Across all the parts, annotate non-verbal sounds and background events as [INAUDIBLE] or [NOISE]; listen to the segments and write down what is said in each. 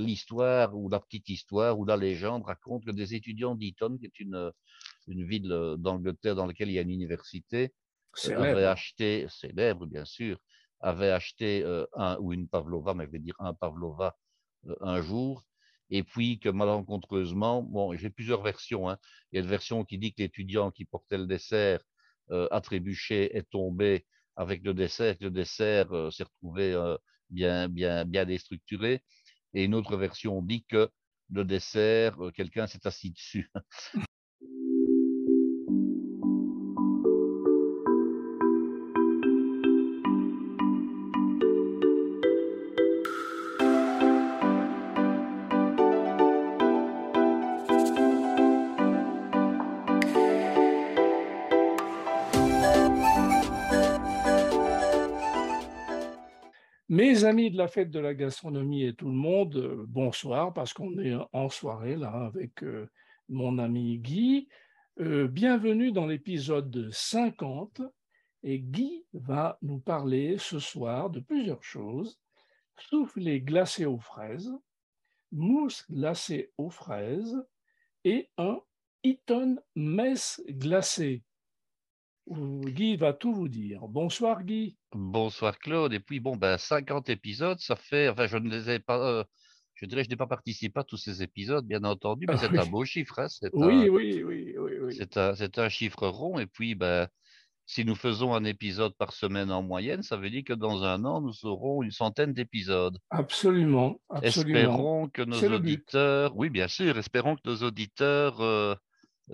l'histoire ou la petite histoire ou la légende raconte que des étudiants d'Eton, qui est une, une ville d'Angleterre dans laquelle il y a une université, avaient acheté, célèbre bien sûr, avaient acheté un ou une pavlova, mais je vais dire un pavlova un jour, et puis que malencontreusement, bon, j'ai plusieurs versions. Hein. Il y a une version qui dit que l'étudiant qui portait le dessert euh, a trébuché, est tombé avec le dessert, que le dessert euh, s'est retrouvé euh, bien, bien, bien déstructuré. Et une autre version dit que le dessert, quelqu'un s'est assis dessus. [LAUGHS] Amis de la fête de la gastronomie et tout le monde, euh, bonsoir, parce qu'on est en soirée là avec euh, mon ami Guy. Euh, bienvenue dans l'épisode 50. Et Guy va nous parler ce soir de plusieurs choses. Soufflé glacé aux fraises, mousse glacée aux fraises et un Eton messe glacé. Guy va tout vous dire. Bonsoir Guy. Bonsoir Claude. Et puis bon, ben 50 épisodes, ça fait. Enfin, je ne les ai pas. Euh, je dirais, je n'ai pas participé à tous ces épisodes, bien entendu, mais ah c'est un beau chiffre. Hein, oui, oui, oui, oui, oui, C'est un, un, chiffre rond. Et puis, ben, si nous faisons un épisode par semaine en moyenne, ça veut dire que dans un an, nous aurons une centaine d'épisodes. Absolument, absolument. Espérons que nos auditeurs, oui, bien sûr, espérons que nos auditeurs euh,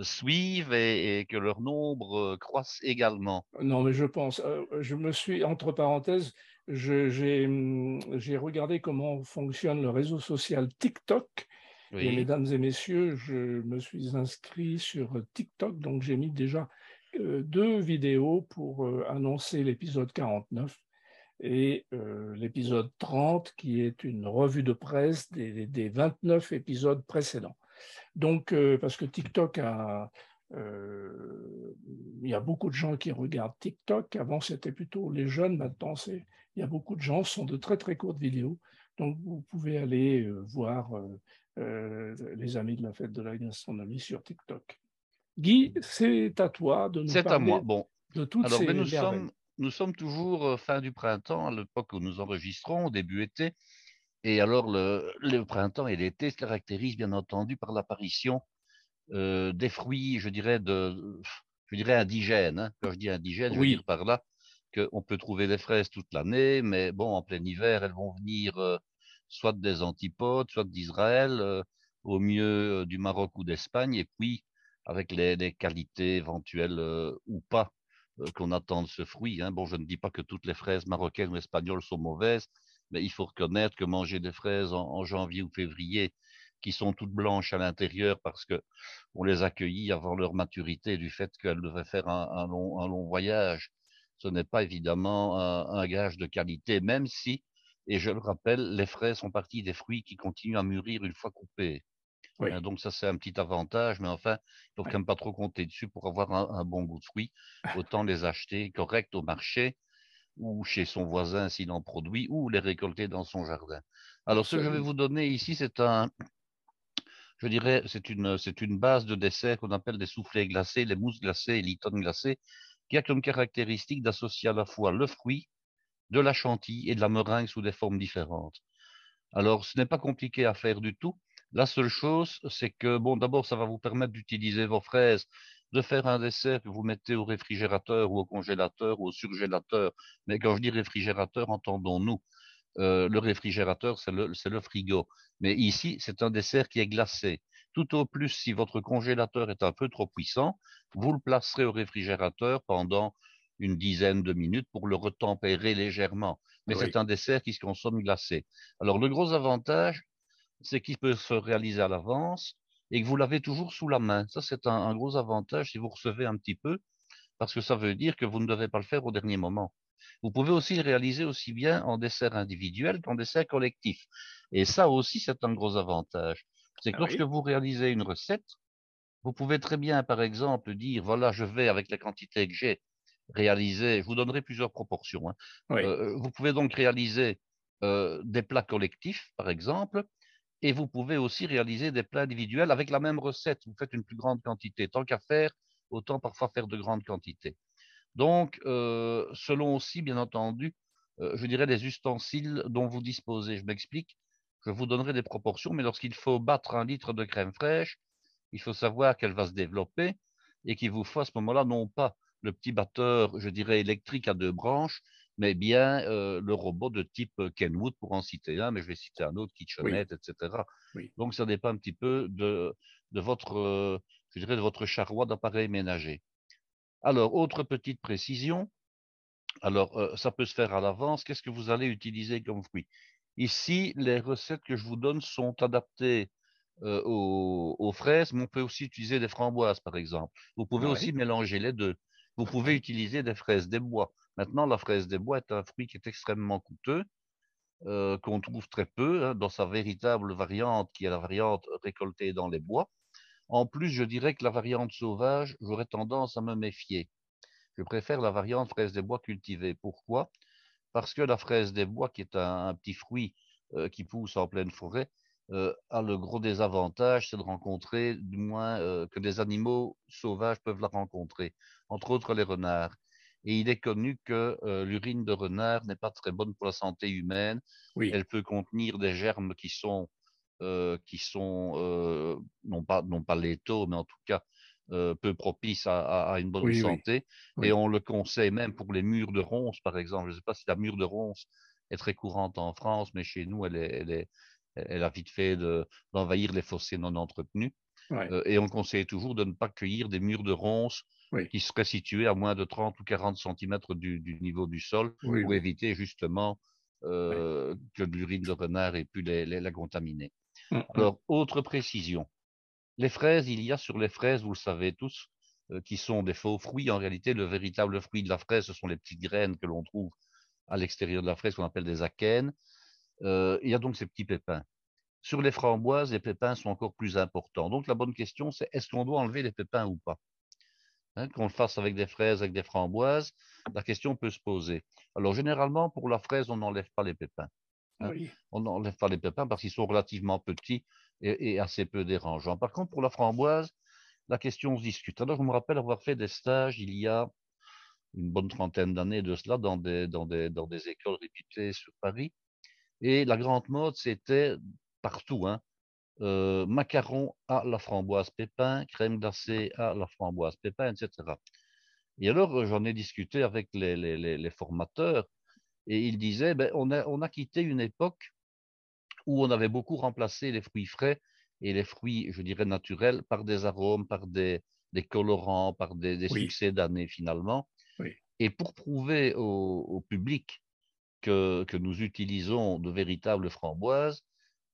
suivent et, que leur nombre croisse également. Non, mais je pense, je me suis, entre parenthèses, hum, j'ai regardé comment fonctionne le réseau social TikTok. Et mesdames et messieurs, je me suis inscrit sur TikTok, donc j'ai mis déjà deux vidéos pour annoncer l'épisode 49 et l'épisode 30 qui est une revue de presse des, des 29 épisodes précédents. Donc, euh, parce que TikTok a, euh, il y a beaucoup de gens qui regardent TikTok. Avant, c'était plutôt les jeunes. Maintenant, il y a beaucoup de gens. Ce sont de très, très courtes vidéos. Donc, vous pouvez aller euh, voir les amis de la fête de la gastronomie sur TikTok. Guy, c'est à toi de nous parler à moi. Bon. de toutes Alors, ces nous sommes, nous sommes toujours fin du printemps, à l'époque où nous enregistrons, au début été. Et alors, le, printemps et l'été se caractérisent bien entendu par l'apparition euh, des fruits, je dirais, de, je dirais indigènes. Hein. Quand je dis indigènes, je veux dire par là qu'on peut trouver des fraises toute l'année, mais bon, en plein hiver, elles vont venir euh, soit des antipodes, soit d'Israël, euh, au mieux du Maroc ou d'Espagne, et puis avec les, qualités éventuelles ou pas qu'on attend de ce fruit. Hein. Bon, je ne dis pas que toutes les fraises marocaines ou espagnoles sont mauvaises, mais il faut reconnaître que manger des fraises en, janvier ou février qui sont toutes blanches à l'intérieur parce que on les accueillit avant leur maturité du fait qu'elles devaient faire un, long, un, long, voyage. Ce n'est pas évidemment un, gage de qualité, même si, et je le rappelle, les fraises sont partie des fruits qui continuent à mûrir une fois coupés. Hein, donc ça c'est un petit avantage, mais enfin, il faut quand même pas trop compter dessus pour avoir un, un bon goût de fruits. [LAUGHS] Autant les acheter corrects au marché ou chez son voisin s'il en produit, ou les récolter dans son jardin. Alors, ce que je vais vous donner ici, c'est un, je dirais, c'est une, c'est une base de dessert qu'on appelle des soufflets glacés, les mousses glacées et l'iton glacé, qui a comme caractéristique d'associer à la fois le fruit, de la chantilly et de la meringue sous des formes différentes. Alors, ce n'est pas compliqué à faire du tout. La seule chose, c'est que, bon, d'abord, ça va vous permettre d'utiliser vos fraises de faire un dessert que vous mettez au réfrigérateur ou au congélateur ou au surgélateur. Mais quand je dis réfrigérateur, entendons-nous. Euh, le réfrigérateur, c'est le, le, frigo. Mais ici, c'est un dessert qui est glacé. Tout au plus, si votre congélateur est un peu trop puissant, vous le placerez au réfrigérateur pendant une dizaine de minutes pour le retempérer légèrement. Mais c'est un dessert qui se consomme glacé. Alors, le gros avantage, c'est qu'il peut se réaliser à l'avance et que vous l'avez toujours sous la main. Ça, c'est un, gros avantage si vous recevez un petit peu, parce que ça veut dire que vous ne devez pas le faire au dernier moment. Vous pouvez aussi le réaliser aussi bien en dessert individuel qu'en dessert collectif. Et ça aussi, c'est un gros avantage. C'est que ah lorsque vous réalisez une recette, vous pouvez très bien, par exemple, dire, voilà, je vais, avec la quantité que j'ai, réaliser, je vous donnerai plusieurs proportions. Hein. Euh, vous pouvez donc réaliser euh, des plats collectifs, par exemple, Et vous pouvez aussi réaliser des plats individuels avec la même recette. Vous faites une plus grande quantité. Tant qu'à faire, autant parfois faire de grandes quantités. Donc, euh, selon aussi, bien entendu, euh, je dirais les ustensiles dont vous disposez. Je m'explique. Je vous donnerai des proportions, mais lorsqu'il faut battre un litre de crème fraîche, il faut savoir qu'elle va se développer et qu'il vous faut à ce moment-là non pas le petit batteur, je dirais électrique à deux branches, mais bien euh, le robot de type Kenwood pour en citer un, mais je vais citer un autre, KitchenAid, etc. Donc ça dépend un petit peu de, de votre, euh, je dirais, de votre charroi d'appareil ménager. Alors, autre petite précision. Alors, euh, ça peut se faire à l'avance. Qu'est-ce que vous allez utiliser comme fruit? Ici, les recettes que je vous donne sont adaptées aux, fraises, mais on peut aussi utiliser des framboises, par exemple. Vous pouvez aussi mélanger les deux. Vous pouvez utiliser des fraises des bois. Maintenant, la fraise des bois est un fruit qui est extrêmement coûteux, euh, qu'on trouve très peu hein, dans sa véritable variante, qui est la variante récoltée dans les bois. En plus, je dirais que la variante sauvage, j'aurais tendance à me méfier. Je préfère la variante fraise des bois cultivée. Pourquoi? Parce que la fraise des bois, qui est un, petit fruit euh, qui pousse en pleine forêt, euh, a le gros désavantage, c'est de rencontrer, du moins que des animaux sauvages peuvent la rencontrer, entre autres les renards. Et il est connu que euh, l'urine de renard n'est pas très bonne pour la santé humaine. Elle peut contenir des germes qui sont, euh, qui sont euh, non, pas, non pas létaux, mais en tout cas peu propices à, une bonne santé. Et on le conseille même pour les murs de ronces, par exemple. Je ne sais pas si la mûre de ronces est très courante en France, mais chez nous, elle, est, elle, est, elle a vite fait d'envahir les fossés non entretenus. et on conseille toujours de ne pas cueillir des murs de ronces qui serait situé à moins de 30 ou 40 cm du, niveau du sol pour éviter justement euh, que l'urine de renard ait pu les, la contaminer. Mmh, mmh. Alors, autre précision. Les fraises, il y a sur les fraises, vous le savez tous, euh, qui sont des faux fruits. En réalité, le véritable fruit de la fraise, ce sont les petites graines que l'on trouve à l'extérieur de la fraise, qu'on appelle des akènes. Euh, il y a donc ces petits pépins. Sur les framboises, les pépins sont encore plus importants. Donc, la bonne question, c'est est-ce qu'on doit enlever les pépins ou pas? Hein, qu'on le fasse avec des fraises, avec des framboises, la question peut se poser. Alors, généralement, pour la fraise, on n'enlève pas les pépins. Hein. On n'enlève pas les pépins parce qu'ils sont relativement petits et, assez peu dérangeants. Par contre, pour la framboise, la question se discute. Alors, je me rappelle avoir fait des stages il y a une bonne trentaine d'années de cela dans des, dans des, dans des écoles réputées sur Paris. Et la grande mode, c'était partout, hein, euh, macarons à la framboise pépin, crème glacée à la framboise pépin, etc. Et alors, j'en ai discuté avec les, formateurs et ils disaient, ben, on, a, on a quitté une époque où on avait beaucoup remplacé les fruits frais et les fruits, je dirais, naturels par des arômes, par des, colorants, par des, succès d'année finalement. Et pour prouver au, public que, que, nous utilisons de véritables framboises,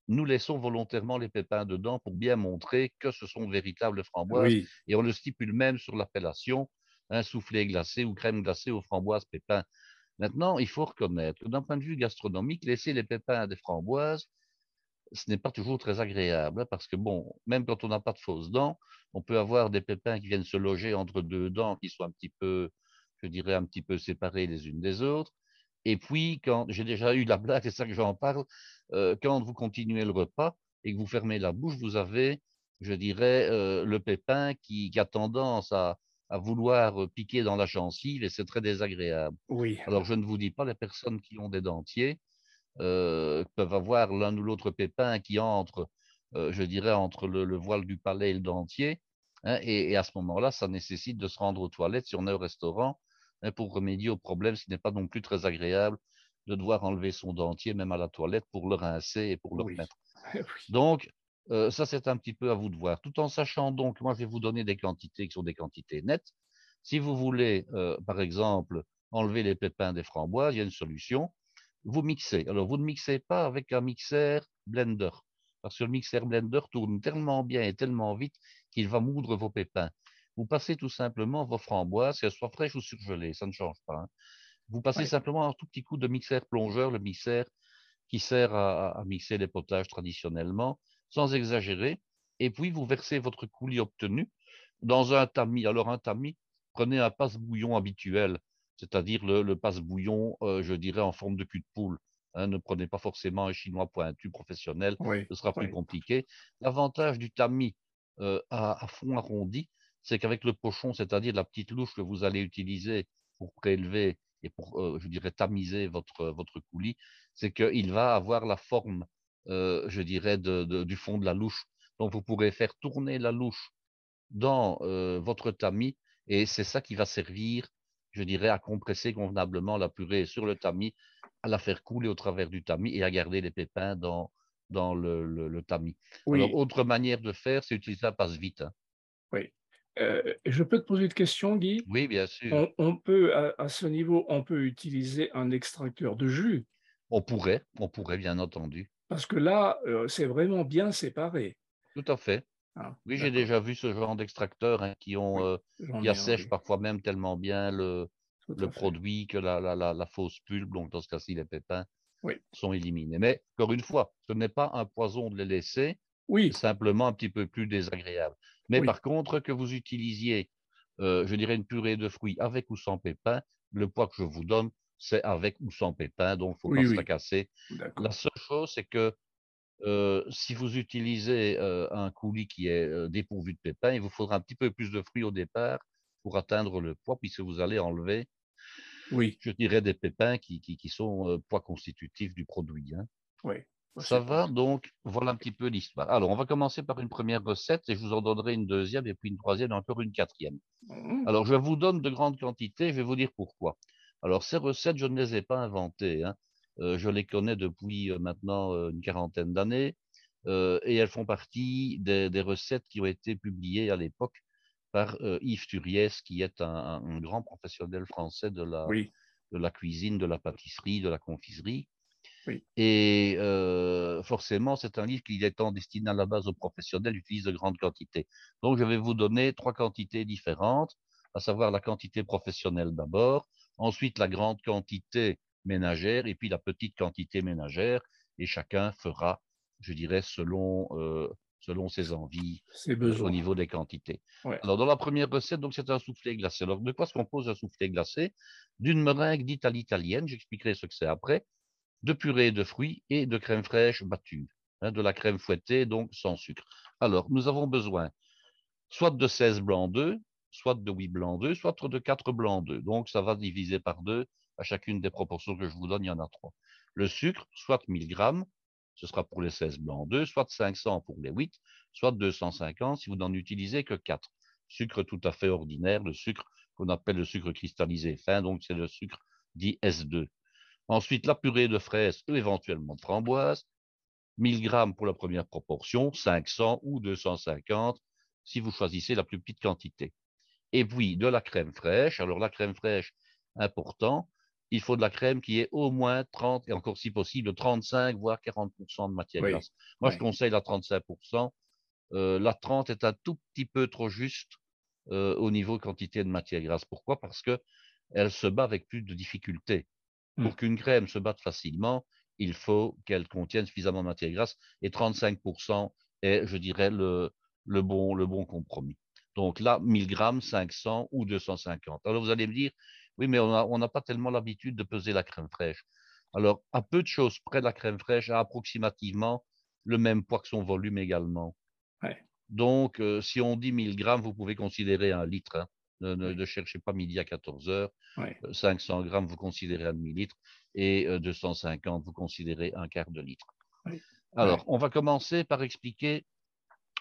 nous laissons volontairement les pépins dedans pour bien montrer que ce sont véritables framboises. Et on le stipule même sur l'appellation, un soufflé glacé ou crème glacée aux framboises pépins. Maintenant, il faut reconnaître que d'un point de vue gastronomique, laisser les pépins des framboises, ce n'est pas toujours très agréable, hein, parce que bon, même quand on n'a pas de fausses dents, on peut avoir des pépins qui viennent se loger entre deux dents qui sont un petit peu, je dirais, un petit peu séparées les unes des autres. Et puis, quand j'ai déjà eu la blague, [LAUGHS] c'est ça que j'en parle, euh, quand vous continuez le repas et que vous fermez la bouche, vous avez, je dirais, euh, le pépin qui, a tendance à, vouloir piquer dans la gencive et c'est très désagréable. Oui. Alors, je ne vous dis pas, les personnes qui ont des dentiers euh, peuvent avoir l'un ou l'autre pépin qui entre, je dirais, entre le, voile du palais et le dentier. Hein, et, à ce moment-là, ça nécessite de se rendre aux toilettes si on est au restaurant pour remédier au problème, ce n'est pas non plus très agréable de devoir enlever son dentier, même à la toilette, pour le rincer et pour le remettre. [LAUGHS] Donc, euh, ça, c'est un petit peu à vous de voir. Tout en sachant donc, moi, je vais vous donner des quantités qui sont des quantités nettes. Si vous voulez, euh, par exemple, enlever les pépins des framboises, il y a une solution. Vous mixez. Alors, vous ne mixez pas avec un mixeur blender, parce que le mixeur blender tourne tellement bien et tellement vite qu'il va moudre vos pépins. Vous passez tout simplement vos framboises, qu'elles soient fraîches ou surgelées, ça ne change pas. Hein. Vous passez simplement un tout petit coup de mixeur plongeur, le mixeur qui sert à, mixer les potages traditionnellement, sans exagérer. Et puis, vous versez votre coulis obtenu dans un tamis. Alors, un tamis, prenez un passe-bouillon habituel, c'est-à-dire le, passe-bouillon, euh, je dirais, en forme de cul de poule. Hein, ne prenez pas forcément un chinois pointu professionnel, ce sera plus compliqué. L'avantage du tamis euh, à, fond arrondi, c'est qu'avec le pochon, c'est-à-dire la petite louche que vous allez utiliser pour prélever et pour, euh, je dirais, tamiser votre, votre coulis, c'est qu'il va avoir la forme, euh, je dirais, du fond de la louche. Donc, vous pourrez faire tourner la louche dans votre tamis et c'est ça qui va servir, je dirais, à compresser convenablement la purée sur le tamis à la faire couler au travers du tamis et à garder les pépins dans, dans le, le, tamis. Alors, autre manière de faire, c'est utiliser un passe-vite. Hein. Oui. Euh, je peux te poser une question, Guy? Oui, bien sûr. On, peut, à, ce niveau, on peut utiliser un extracteur de jus? On pourrait, on pourrait, bien entendu. Parce que là, euh, c'est vraiment bien séparé. Tout à fait. Ah, oui, j'ai déjà vu ce genre d'extracteurs hein, qui ont, euh, qui assèchent parfois même tellement bien le, le produit que la, la, la, fausse pulpe, donc dans ce cas-ci, les pépins sont éliminés. Mais encore une fois, ce n'est pas un poison de les laisser, oui. simplement un petit peu plus désagréable. Mais par contre, que vous utilisiez, euh, je dirais, une purée de fruits avec ou sans pépins, le poids que je vous donne, c'est avec ou sans pépins, donc il ne faut pas se casser. La seule chose, c'est que euh, si vous utilisez euh, un coulis qui est dépourvu de pépins, il vous faudra un petit peu plus de fruits au départ pour atteindre le poids, puisque vous allez enlever, oui. je dirais, des pépins qui, qui, sont poids constitutifs du produit. Hein. Oui. Ça va, donc voilà un petit peu l'histoire. Alors, on va commencer par une première recette et je vous en donnerai une deuxième et puis une troisième et encore une quatrième. Mmh. Alors, je vous donne de grandes quantités, je vais vous dire pourquoi. Alors, ces recettes, je ne les ai pas inventées. Hein. Euh, je les connais depuis euh, maintenant une quarantaine d'années et elles font partie des, des, recettes qui ont été publiées à l'époque par euh, Yves Turiès, qui est un, grand professionnel français de la, de la cuisine, de la pâtisserie, de la confiserie. Et euh, forcément, c'est un livre qui étant destiné à la base aux professionnels, utilise de grandes quantités. Donc, je vais vous donner trois quantités différentes, à savoir la quantité professionnelle d'abord, ensuite la grande quantité ménagère et puis la petite quantité ménagère. Et chacun fera, je dirais, selon euh, selon ses envies euh, au niveau des quantités. Alors, dans la première recette, donc c'est un soufflé glacé. Alors, de quoi se compose un soufflé glacé? D'une meringue dite à l'italienne, j'expliquerai ce que c'est après, de purée de fruits et de crème fraîche battue, hein, de la crème fouettée, donc sans sucre. Alors, nous avons besoin soit de 16 blancs d'œufs, soit de 8 blancs d'œufs, soit de 4 blancs d'œufs. Donc, ça va diviser par deux. À chacune des proportions que je vous donne, il y en a trois. Le sucre, soit 1000 grammes, ce sera pour les 16 blancs d'œufs, soit 500 pour les 8, soit 250 si vous n'en utilisez que 4. Sucre tout à fait ordinaire, le sucre qu'on appelle le sucre cristallisé fin, donc c'est le sucre dit S2. Ensuite, la purée de fraises ou éventuellement de framboise, 1000 grammes pour la première proportion, 500 ou 250 si vous choisissez la plus petite quantité. Et puis de la crème fraîche. Alors la crème fraîche, important, il faut de la crème qui est au moins 30 et encore si possible 35 voire 40% de matière grasse. Moi, je conseille la 35%. Euh, la 30 est un tout petit peu trop juste euh, au niveau quantité de matière grasse. Pourquoi? Parce que elle se bat avec plus de difficulté. Pour mmh. qu'une crème se batte facilement, il faut qu'elle contienne suffisamment de matière grasse et 35% est, je dirais, le, le, bon, le bon compromis. Donc là, 1000 grammes, 500 ou 250. Alors vous allez me dire, oui, mais on n'a pas tellement l'habitude de peser la crème fraîche. Alors, à peu de choses près, la crème fraîche a approximativement le même poids que son volume également. Donc, euh, si on dit 1000 grammes, vous pouvez considérer un litre. Hein. Ne, cherchez pas midi à 14 heures. 500 euh, grammes, vous considérez un demi-litre. Et 250, euh, vous considérez un quart de litre. Alors, on va commencer par expliquer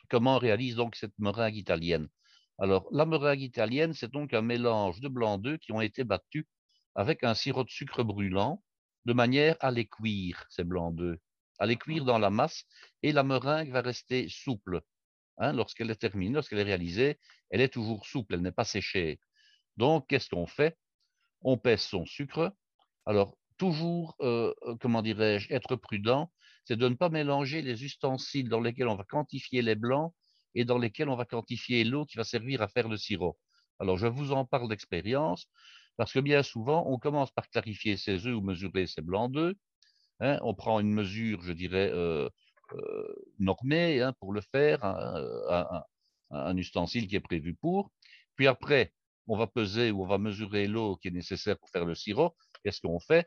comment on réalise donc cette meringue italienne. Alors, la meringue italienne, c'est donc un mélange de blancs d'œufs qui ont été battus avec un sirop de sucre brûlant, de manière à les cuire, ces blancs d'œufs, à les cuire dans la masse, et la meringue va rester souple. Hein, lorsqu'elle est terminée, lorsqu'elle est réalisée, elle est toujours souple, elle n'est pas séchée. Donc, qu'est-ce qu'on fait? On pèse son sucre. Alors, toujours, euh, euh, comment dirais-je, être prudent, c'est de ne pas mélanger les ustensiles dans lesquels on va quantifier les blancs et dans lesquels on va quantifier l'eau qui va servir à faire le sirop. Alors, je vous en parle d'expérience, parce que bien souvent, on commence par clarifier ses œufs ou mesurer ses blancs d'œufs. Hein. on prend une mesure, je dirais, euh, euh, normée hein, pour le faire, un, un, ustensile qui est prévu pour. Puis après, on va peser ou on va mesurer l'eau qui est nécessaire pour faire le sirop. Qu'est-ce qu'on fait?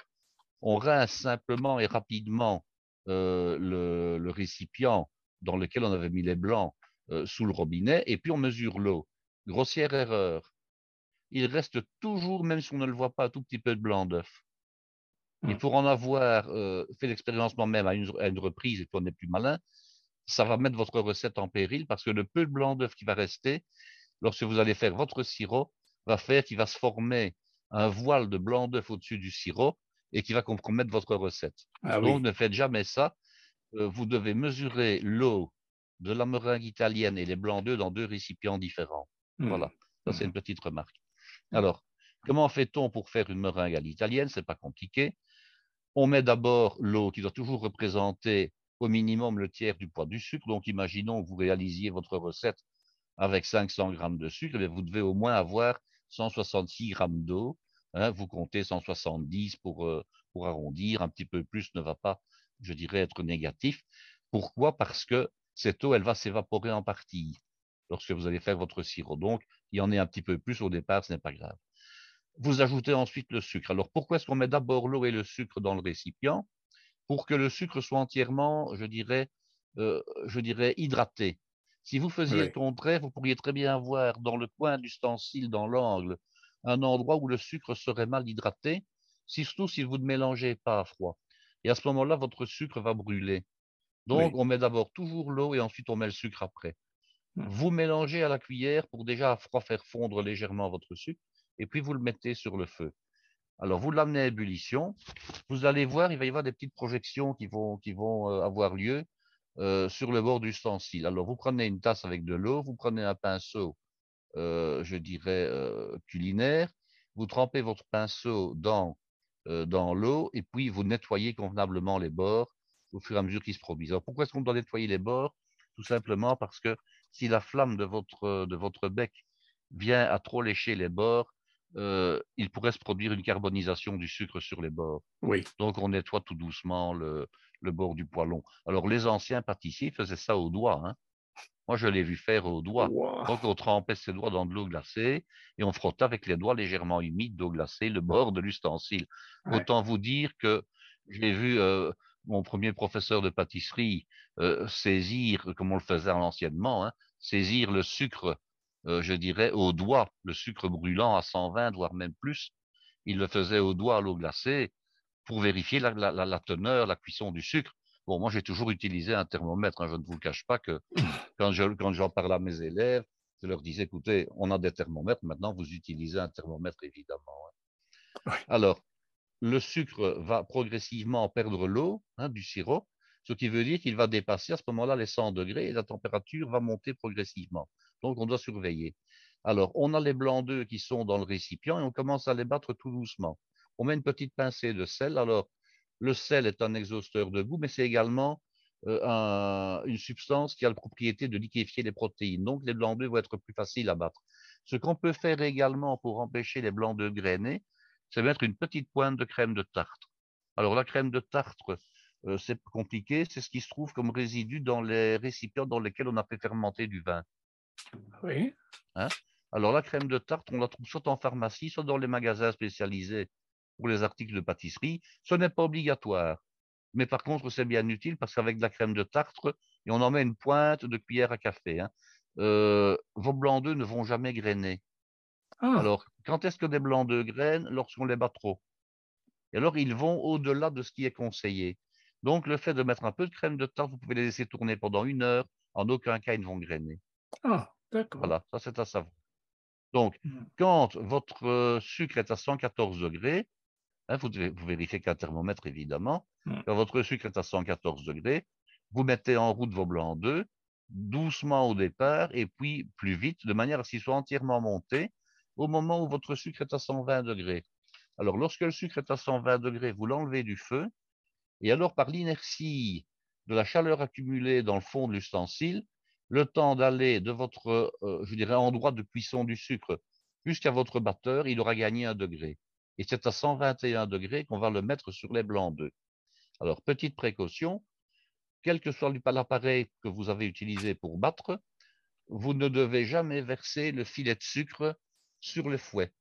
On rince simplement et rapidement euh, le, récipient dans lequel on avait mis les blancs euh, sous le robinet, et puis on mesure l'eau. Grossière erreur. Il reste toujours, même si on ne le voit pas, un tout petit peu de blanc d'œuf. Et mmh. pour en avoir euh, fait l'expérience moi-même à une, reprise, et puis on est plus malin, ça va mettre votre recette en péril parce que le peu de blanc d'œuf qui va rester, lorsque vous allez faire votre sirop, va faire qu'il va se former un voile de blanc d'œuf au-dessus du sirop et qui va compromettre votre recette. Ah Donc ne faites jamais ça. Euh, vous devez mesurer l'eau de la meringue italienne et les blancs d'œufs dans deux récipients différents. Mmh. Voilà, ça c'est mmh. une petite remarque. Alors, comment fait-on pour faire une meringue à l'italienne? C'est pas compliqué. On met d'abord l'eau qui doit toujours représenter au minimum le tiers du poids du sucre. Donc, imaginons que vous réalisiez votre recette avec 500 grammes de sucre, mais vous devez au moins avoir 166 grammes d'eau. Hein. vous comptez 170 pour, euh, pour arrondir. Un petit peu plus ne va pas, je dirais, être négatif. Pourquoi? Parce que cette eau, elle va s'évaporer en partie lorsque vous allez faire votre sirop. Donc, il y en est un petit peu plus au départ, ce n'est pas grave. Vous ajoutez ensuite le sucre. Alors pourquoi est-ce qu'on met d'abord l'eau et le sucre dans le récipient Pour que le sucre soit entièrement, je dirais, euh, je dirais hydraté? Si vous faisiez le contraire, vous pourriez très bien avoir dans le coin du stencil, dans l'angle, un endroit où le sucre serait mal hydraté, surtout si vous ne mélangez pas à froid. Et à ce moment-là, votre sucre va brûler. Donc, on met d'abord toujours l'eau et ensuite on met le sucre après. Mmh. Vous mélangez à la cuillère pour déjà à froid faire fondre légèrement votre sucre et puis vous le mettez sur le feu. Alors, vous l'amenez à ébullition. Vous allez voir, il va y avoir des petites projections qui vont, euh, avoir lieu euh, sur le bord du ustensile. Alors, vous prenez une tasse avec de l'eau, vous prenez un pinceau, euh, je dirais, culinaire, vous trempez votre pinceau dans, l'eau et puis vous nettoyez convenablement les bords au fur et à mesure qu'ils se produisent. Alors, pourquoi est-ce qu'on doit nettoyer les bords? Tout simplement parce que si la flamme de votre bec vient à trop lécher les bords, euh, il pourrait se produire une carbonisation du sucre sur les bords. Oui. Donc, on nettoie tout doucement le, bord du poêlon. Alors, les anciens pâtissiers faisaient ça au doigt. Hein. Moi, je l'ai vu faire au doigt. Donc, on trempait ses doigts dans de l'eau glacée et on frottait avec les doigts légèrement humides d'eau glacée le bord de l'ustensile. Autant vous dire que j'ai vu euh, mon premier professeur de pâtisserie euh, saisir, comme on le faisait anciennement, hein, saisir le sucre euh, je dirais, au doigt, le sucre brûlant à 120, voire même plus. Il le faisait au doigt à l'eau glacée pour vérifier la, teneur, la cuisson du sucre. Bon, moi, j'ai toujours utilisé un thermomètre. Hein, je ne vous le cache pas que [CLEARS THROAT] quand j'en quand parlais à mes élèves, je leur disais, écoutez, on a des thermomètres, maintenant vous utilisez un thermomètre, évidemment. Hein. Alors, le sucre va progressivement perdre l'eau hein, du sirop, ce qui veut dire qu'il va dépasser à ce moment-là les 100 degrés et la température va monter progressivement. Donc, on doit surveiller. Alors, on a les blancs d'œufs qui sont dans le récipient et on commence à les battre tout doucement. On met une petite pincée de sel. Alors, le sel est un exhausteur de goût, mais c'est également euh, une substance qui a la propriété de liquéfier les protéines. Donc, les blancs d'œufs vont être plus faciles à battre. Ce qu'on peut faire également pour empêcher les blancs d'œufs grainés, c'est mettre une petite pointe de crème de tartre. Alors, la crème de tartre, euh, c'est compliqué, c'est ce qui se trouve comme résidu dans les récipients dans lesquels on a fait fermenter du vin. Oui. Hein? Alors, la crème de tarte, on la trouve soit en pharmacie, soit dans les magasins spécialisés pour les articles de pâtisserie. Ce n'est pas obligatoire. Mais par contre, c'est bien utile parce qu'avec de la crème de tartre, et on en met une pointe de cuillère à café, hein, euh, vos blancs d'œufs ne vont jamais grainer. Ah. Alors, quand est-ce que des blancs d'œufs grainent? Lorsqu'on les bat trop. Et alors, ils vont au-delà de ce qui est conseillé. Donc, le fait de mettre un peu de crème de tarte, vous pouvez les laisser tourner pendant une heure. En aucun cas, ils ne vont grainer. Ah, d'accord. Voilà, ça c'est à savoir. Donc, mmh. quand votre euh, sucre est à 114 degrés, hein, vous, devez, vous vérifiez qu'un thermomètre évidemment, mmh. quand votre sucre est à 114 degrés, vous mettez en route vos blancs d'œufs, doucement au départ, et puis plus vite, de manière à ce qu'ils soient entièrement montés au moment où votre sucre est à 120 degrés. Alors, lorsque le sucre est à 120 degrés, vous l'enlevez du feu, et alors par l'inertie de la chaleur accumulée dans le fond de l'ustensile, le temps d'aller de votre, euh, je dirais, endroit de cuisson du sucre jusqu'à votre batteur, il aura gagné un degré. Et c'est à 121 degrés qu'on va le mettre sur les blancs d'œufs. Alors, petite précaution, quel que soit l'appareil que vous avez utilisé pour battre, vous ne devez jamais verser le filet de sucre sur le fouet.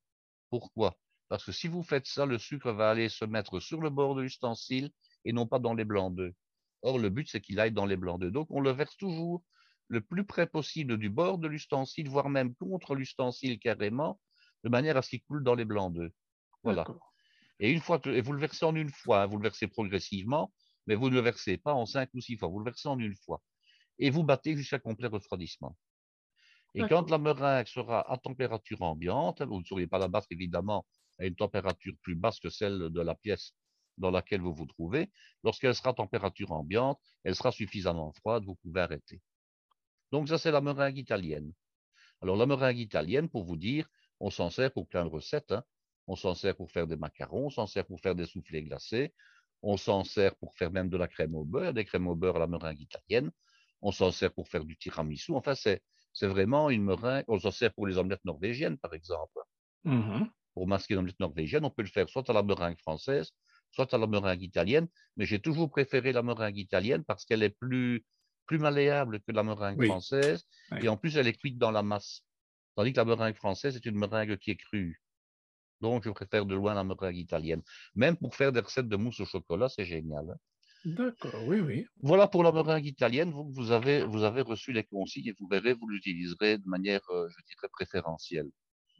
Pourquoi? Parce que si vous faites ça, le sucre va aller se mettre sur le bord de l'ustensile et non pas dans les blancs d'œufs. Or, le but, c'est qu'il aille dans les blancs d'œufs. Donc, on le verse toujours le plus près possible du bord de l'ustensile, voire même contre l'ustensile carrément, de manière à ce qu'il coule dans les blancs d'œufs. Voilà. Et une fois et vous le versez en une fois, hein, vous le versez progressivement, mais vous ne le versez pas en cinq ou six fois, vous le versez en une fois. Et vous battez jusqu'à complet refroidissement. Et quand la meringue sera à température ambiante, vous ne sauriez pas la battre évidemment à une température plus basse que celle de la pièce dans laquelle vous vous trouvez. Lorsqu'elle sera à température ambiante, elle sera suffisamment froide, vous pouvez arrêter. Donc ça, c'est la meringue italienne. Alors la meringue italienne, pour vous dire, on s'en sert pour plein de recettes. Hein. On s'en sert pour faire des macarons, on s'en sert pour faire des soufflés glacés, on s'en sert pour faire même de la crème au beurre, des crèmes au beurre à la meringue italienne, on s'en sert pour faire du tiramisu. Enfin, c'est, vraiment une meringue. On s'en sert pour les omelettes norvégiennes, par exemple. Mmh pour masquer une omelette norvégienne, on peut le faire soit à la meringue française, soit à la meringue italienne, mais j'ai toujours préféré la meringue italienne parce qu'elle est plus, plus malléable que la meringue française, et en plus elle est cuite dans la masse. Tandis que la meringue française est une meringue qui est crue. Donc je préfère de loin la meringue italienne. Même pour faire des recettes de mousse au chocolat, c'est génial. Hein. D'accord, oui, oui. Voilà pour la meringue italienne. Vous, vous, avez, vous avez reçu les consignes et vous verrez, vous l'utiliserez de manière, euh, je dirais, préférentielle.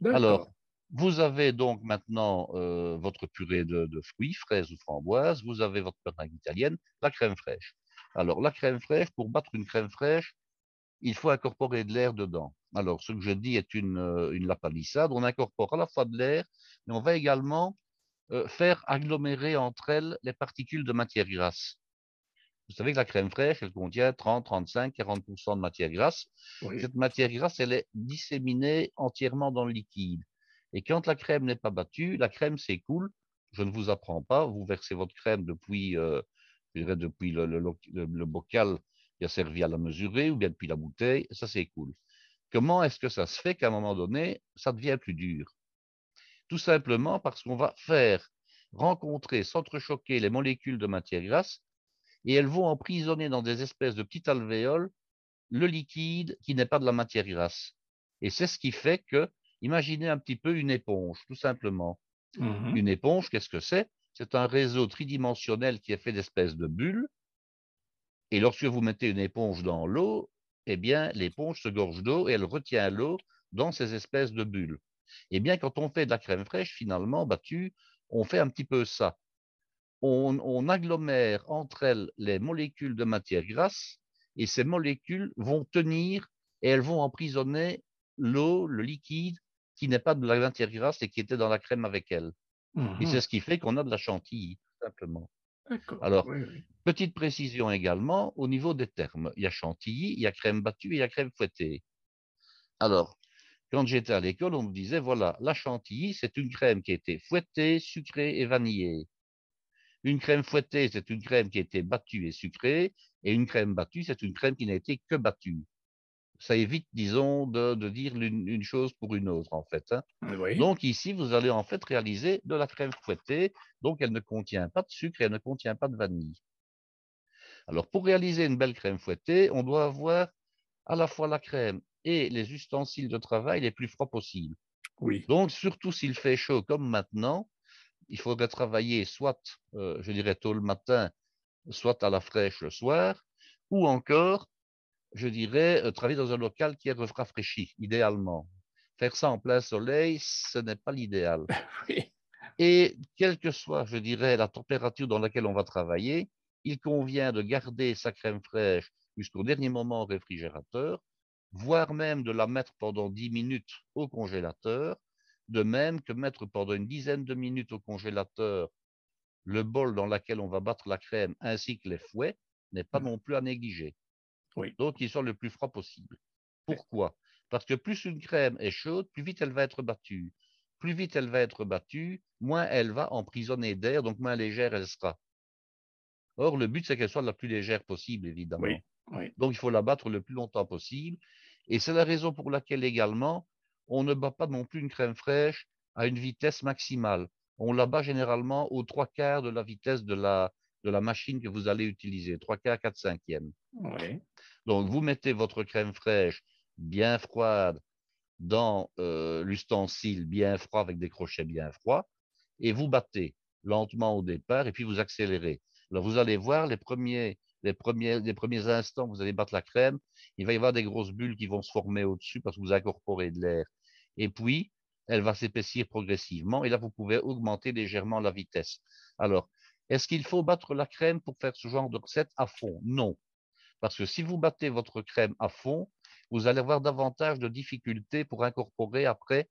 Alors, vous avez donc maintenant euh, votre purée de, fruits, fraises ou framboises, vous avez votre meringue italienne, la crème fraîche. Alors, la crème fraîche, pour battre une crème fraîche, il faut incorporer de l'air dedans. Alors, ce que je dis est une, euh, une lapalissade. On incorpore à la fois de l'air, mais on va également euh, faire agglomérer entre elles les particules de matière grasse. Vous savez que la crème fraîche, elle contient 30, 35, 40% de matière grasse. Cette matière grasse, elle est disséminée entièrement dans le liquide. Et quand la crème n'est pas battue, la crème s'écoule. Je ne vous apprends pas, vous versez votre crème depuis, euh, depuis le, bocal qui a servi à la mesurer ou bien depuis la bouteille, ça s'écoule. Comment est-ce que ça se fait qu'à un moment donné, ça devient plus dur? Tout simplement parce qu'on va faire rencontrer, s'entrechoquer les molécules de matière grasse et elles vont emprisonner dans des espèces de petites alvéoles le liquide qui n'est pas de la matière grasse. Et c'est ce qui fait que Imaginez un petit peu une éponge, tout simplement. Mmh une éponge, qu'est-ce que c'est? C'est un réseau tridimensionnel qui est fait d'espèces de bulles. Et lorsque vous mettez une éponge dans l'eau, eh bien, l'éponge se gorge d'eau et elle retient l'eau dans ces espèces de bulles. Eh bien, quand on fait de la crème fraîche, finalement, battue, on fait un petit peu ça. On, on, agglomère entre elles les molécules de matière grasse et ces molécules vont tenir et elles vont emprisonner l'eau, le liquide qui n'est pas de la matière grasse et qui était dans la crème avec elle. Et c'est mmh ce qui fait qu'on a de la chantilly, simplement. Alors, petite précision également au niveau des termes. Il y a chantilly, il y a crème battue et il y a crème fouettée. Alors, quand j'étais à l'école, on me disait, voilà, la chantilly, c'est une crème qui a été fouettée, sucrée et vanillée. Une crème fouettée, c'est une crème qui a été battue et sucrée, et une crème battue, c'est une crème qui n'a été que battue ça évite, disons, de, dire une, chose pour une autre, en fait. Hein. Donc ici, vous allez en fait réaliser de la crème fouettée, donc elle ne contient pas de sucre et elle ne contient pas de vanille. Alors pour réaliser une belle crème fouettée, on doit avoir à la fois la crème et les ustensiles de travail les plus froids possibles. Oui. Donc surtout s'il fait chaud comme maintenant, il faudrait travailler soit, euh, je dirais, tôt le matin, soit à la fraîche le soir, ou encore je dirais, euh, travailler dans un local qui est rafraîchi, idéalement. Faire ça en plein soleil, ce n'est pas l'idéal. [LAUGHS] Et quelle que soit, je dirais, la température dans laquelle on va travailler, il convient de garder sa crème fraîche jusqu'au dernier moment au réfrigérateur, voire même de la mettre pendant 10 minutes au congélateur, de même que mettre pendant une dizaine de minutes au congélateur le bol dans lequel on va battre la crème ainsi que les fouets n'est pas mmh. non plus à négliger. Donc, il soit le plus froid possible. Pourquoi? Parce que plus une crème est chaude, plus vite elle va être battue. Plus vite elle va être battue, moins elle va emprisonner d'air, donc moins légère elle sera. Or, le but, c'est qu'elle soit la plus légère possible, évidemment. Donc, il faut la battre le plus longtemps possible. Et c'est la raison pour laquelle également, on ne bat pas non plus une crème fraîche à une vitesse maximale. On la bat généralement aux trois quarts de la vitesse de la, de la machine que vous allez utiliser, trois quarts, quatre cinquièmes. Donc, vous mettez votre crème fraîche bien froide dans euh, l'ustensile bien froid avec des crochets bien froids. et vous battez lentement au départ et puis vous accélérez. Alors vous allez voir les premiers, les premiers, les premiers instants, vous allez battre la crème, il va y avoir des grosses bulles qui vont se former au-dessus parce que vous incorporez de l'air. Et puis, elle va s'épaissir progressivement et là, vous pouvez augmenter légèrement la vitesse. Alors, est-ce qu'il faut battre la crème pour faire ce genre de recette à fond? Non. Parce que si vous battez votre crème à fond, vous allez avoir davantage de difficultés pour incorporer après,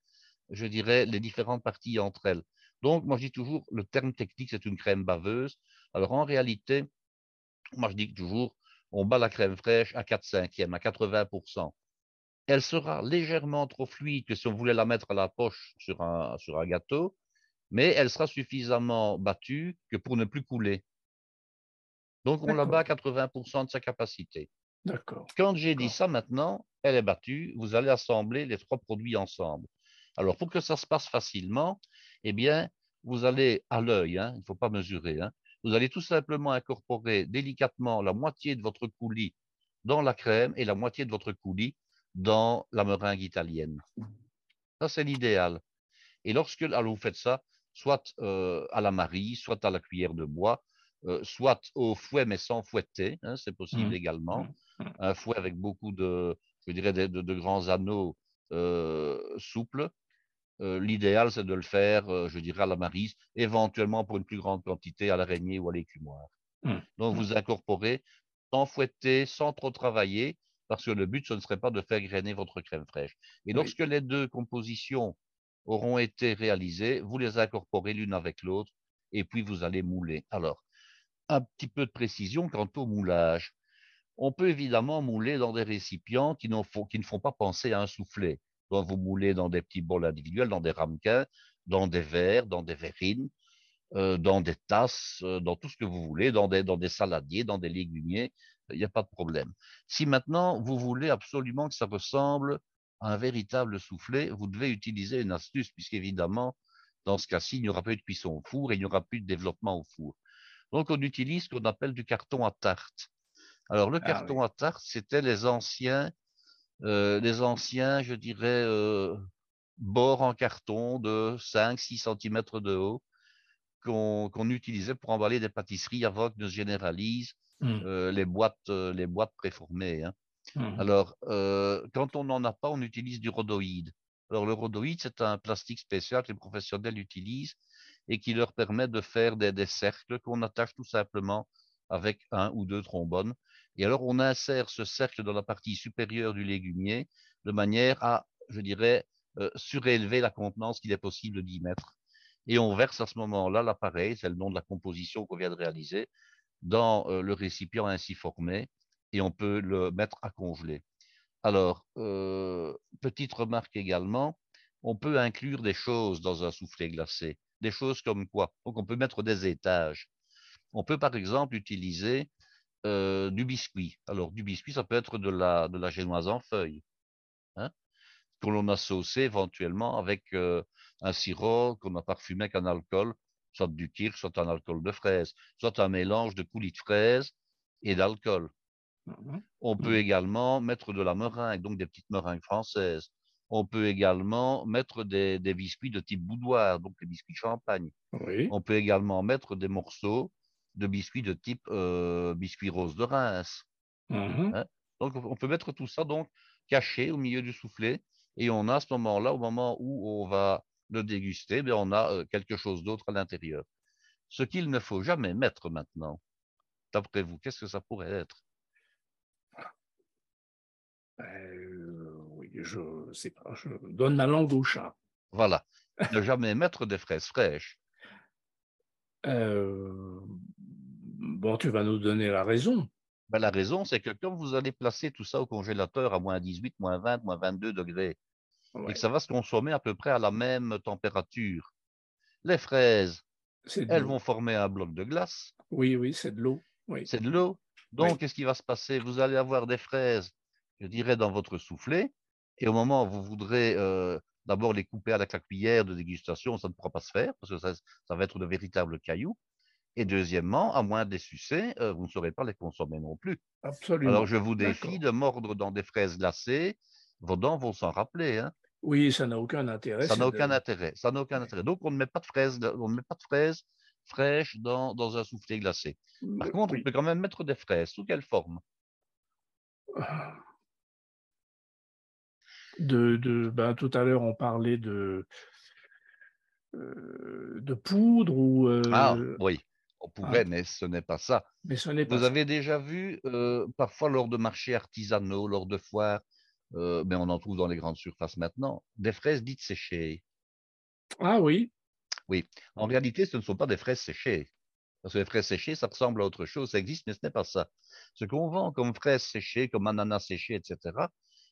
je dirais, les différentes parties entre elles. Donc, moi, je dis toujours, le terme technique, c'est une crème baveuse. Alors, en réalité, moi, je dis toujours, on bat la crème fraîche à 4 cinquièmes, à 80%. Elle sera légèrement trop fluide que si on voulait la mettre à la poche sur un, sur un gâteau, mais elle sera suffisamment battue que pour ne plus couler. Donc, on la bat à 80% de sa capacité. D'accord. Quand j'ai dit ça maintenant, elle est battue, vous allez assembler les trois produits ensemble. Alors, pour que ça se passe facilement, eh bien, vous allez à l'œil, hein, il ne faut pas mesurer, hein, vous allez tout simplement incorporer délicatement la moitié de votre coulis dans la crème et la moitié de votre coulis dans la meringue italienne. Ça, c'est l'idéal. Et lorsque alors vous faites ça, soit euh, à la marie, soit à la cuillère de bois, euh, soit au fouet mais sans fouetter, hein, c'est possible mmh. également. Mmh. Un fouet avec beaucoup de, je dirais, de, grands anneaux euh, souples. L'idéal, c'est de le faire, je dirais, à la marise, éventuellement pour une plus grande quantité à l'araignée ou à l'écumoire. Mmh. Donc, vous incorporez sans fouetter, sans trop travailler, parce que le but, ce ne serait pas de faire grainer votre crème fraîche. Et lorsque les deux compositions auront été réalisées, vous les incorporez l'une avec l'autre et puis vous allez mouler. Alors, un petit peu de précision quant au moulage. On peut évidemment mouler dans des récipients qui, ne font pas penser à un soufflet. Donc, vous moulez dans des petits bols individuels, dans des ramequins, dans des verres, dans des verrines, euh, dans des tasses, euh, dans tout ce que vous voulez, dans des, dans des saladiers, dans des légumiers, il n'y a pas de problème. Si maintenant vous voulez absolument que ça ressemble à un véritable soufflet, vous devez utiliser une astuce, puisqu'évidemment, dans ce cas-ci, il n'y aura eu de cuisson au four et il n'y aura plus de développement au four. Donc, on utilise ce qu'on appelle du carton à tarte. Alors, le ah carton à tarte, c'était les anciens, euh, les anciens, je dirais, euh, bords en carton de 5-6 cm de haut qu'on utilisait pour emballer des pâtisseries avant que ne se généralise Mmh. Euh, les boîtes, les boîtes préformées. Hein. Mmh. Alors, quand on n'en a pas, on utilise du rhodoïde. Alors, le rhodoïde, c'est un plastique spécial que les professionnels utilisent et qui leur permet de faire des, cercles qu'on attache tout simplement avec un ou deux trombones. Et alors, on insère ce cercle dans la partie supérieure du légumier de manière à, je dirais, surélever la contenance qu'il est possible d'y mettre. Et on verse à ce moment-là l'appareil, c'est le nom de la composition qu'on vient de réaliser, dans le récipient ainsi formé et on peut le mettre à congeler. Alors, petite remarque également, on peut inclure des choses dans un soufflet glacé. Des choses comme quoi Donc, on peut mettre des étages. On peut, par exemple, utiliser du biscuit. Alors, du biscuit, ça peut être de la, de la génoise en feuilles, hein, que l'on a saucé éventuellement avec un sirop qu'on a parfumé avec un alcool soit du kirsch, soit un alcool de fraise, soit un mélange de coulis de fraise et d'alcool. Mmh On peut mmh. également mettre de la meringue, donc des petites meringues françaises. On peut également mettre des, biscuits de type boudoir, donc des biscuits champagne. On peut également mettre des morceaux de biscuits de type euh, biscuit rose de Reims. Mmh hein? donc on peut mettre tout ça donc caché au milieu du soufflet et on a à ce moment-là, au moment où on va le déguster, mais on a euh, quelque chose d'autre à l'intérieur. Ce qu'il ne faut jamais mettre maintenant, d'après vous, qu'est-ce que ça pourrait être? Euh, je sais pas, je donne ma langue au chat. Voilà, ne jamais mettre des fraises fraîches. Euh, bon, tu vas nous donner la raison. Ben, la raison, c'est que quand vous allez placer tout ça au congélateur à moins 18, moins 20, moins 22 degrés, et que ça va se consommer à peu près à la même température. Les fraises, elles vont former un bloc de glace. Oui, oui, c'est de l'eau. C'est de l'eau. Donc, qu'est-ce qui va se passer? Vous allez avoir des fraises, je dirais, dans votre soufflet, et au moment où vous voudrez euh, d'abord les couper avec la cuillère de dégustation, ça ne pourra pas se faire, parce que ça, va être de véritables cailloux. Et deuxièmement, à moins de les sucer, euh, vous ne saurez pas les consommer non plus. Absolument. Alors, je vous défie de mordre dans des fraises glacées. Vos dents vont s'en rappeler. Hein Oui, ça n'a aucun intérêt. Ça n'a aucun intérêt. Ça n'a aucun intérêt. Donc, on ne met pas de fraises, on ne met pas de fraises fraîches dans, dans un soufflé glacé. Par contre, on peut quand même mettre des fraises. Sous quelle forme? De, de ben, tout à l'heure, on parlait de, euh, de poudre ou. Ah, oui, on pourrait, ah. mais ce n'est pas ça. Mais ce n'est pas Vous avez déjà vu, euh, parfois lors de marchés artisanaux, lors de foires, euh, mais on en trouve dans les grandes surfaces maintenant, des fraises dites séchées. Ah oui. Oui. En réalité, ce ne sont pas des fraises séchées. Parce que les fraises séchées, ça ressemble à autre chose, ça existe, mais ce n'est pas ça. Ce qu'on vend comme fraises séchées, comme ananas séchées, etc.,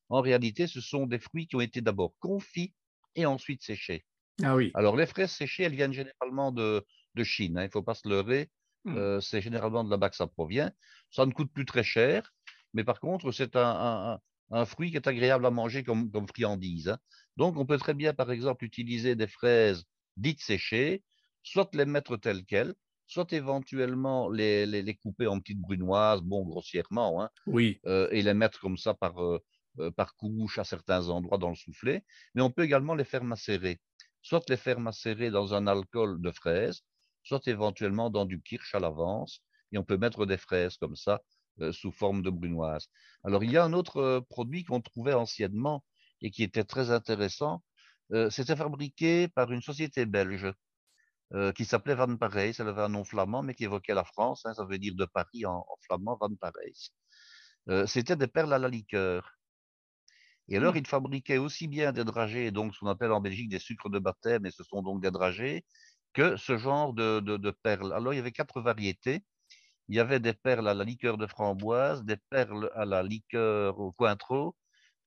en réalité, ce sont des fruits qui ont été d'abord confits et ensuite séchés. Ah oui. Alors, les fraises séchées, elles viennent généralement de, Chine. Hein, il ne faut pas se leurrer. Hmm. Euh, c'est généralement de là-bas que ça provient. Ça ne coûte plus très cher, mais par contre, c'est un, fruit qui est agréable à manger comme, friandise. Hein. Donc, on peut très bien, par exemple, utiliser des fraises dites séchées, soit les mettre telles quelles, soit éventuellement les, couper en petites brunoises, bon, grossièrement, hein, oui. Euh, et les mettre comme ça par, euh, par couche à certains endroits dans le soufflet. Mais on peut également les faire macérer soit les faire macérer dans un alcool de fraises, soit éventuellement dans du kirsch à l'avance, et on peut mettre des fraises comme ça euh, sous forme de brunoise. Alors il y a un autre euh, produit qu'on trouvait anciennement et qui était très intéressant. Euh, c'était fabriqué par une société belge qui s'appelait Van Parijs. Elle avait un nom flamand, mais qui évoquait la France. Hein, ça veut dire de Paris en, flamand, Van Parijs. C'était des perles à la liqueur. Et alors, mmh. ils fabriquaient aussi bien des dragées, donc ce qu'on appelle en Belgique des sucres de baptême, et ce sont donc des dragées, que ce genre de, de, perles. Alors, il y avait quatre variétés. Il y avait des perles à la liqueur de framboise, des perles à la liqueur au cointreau,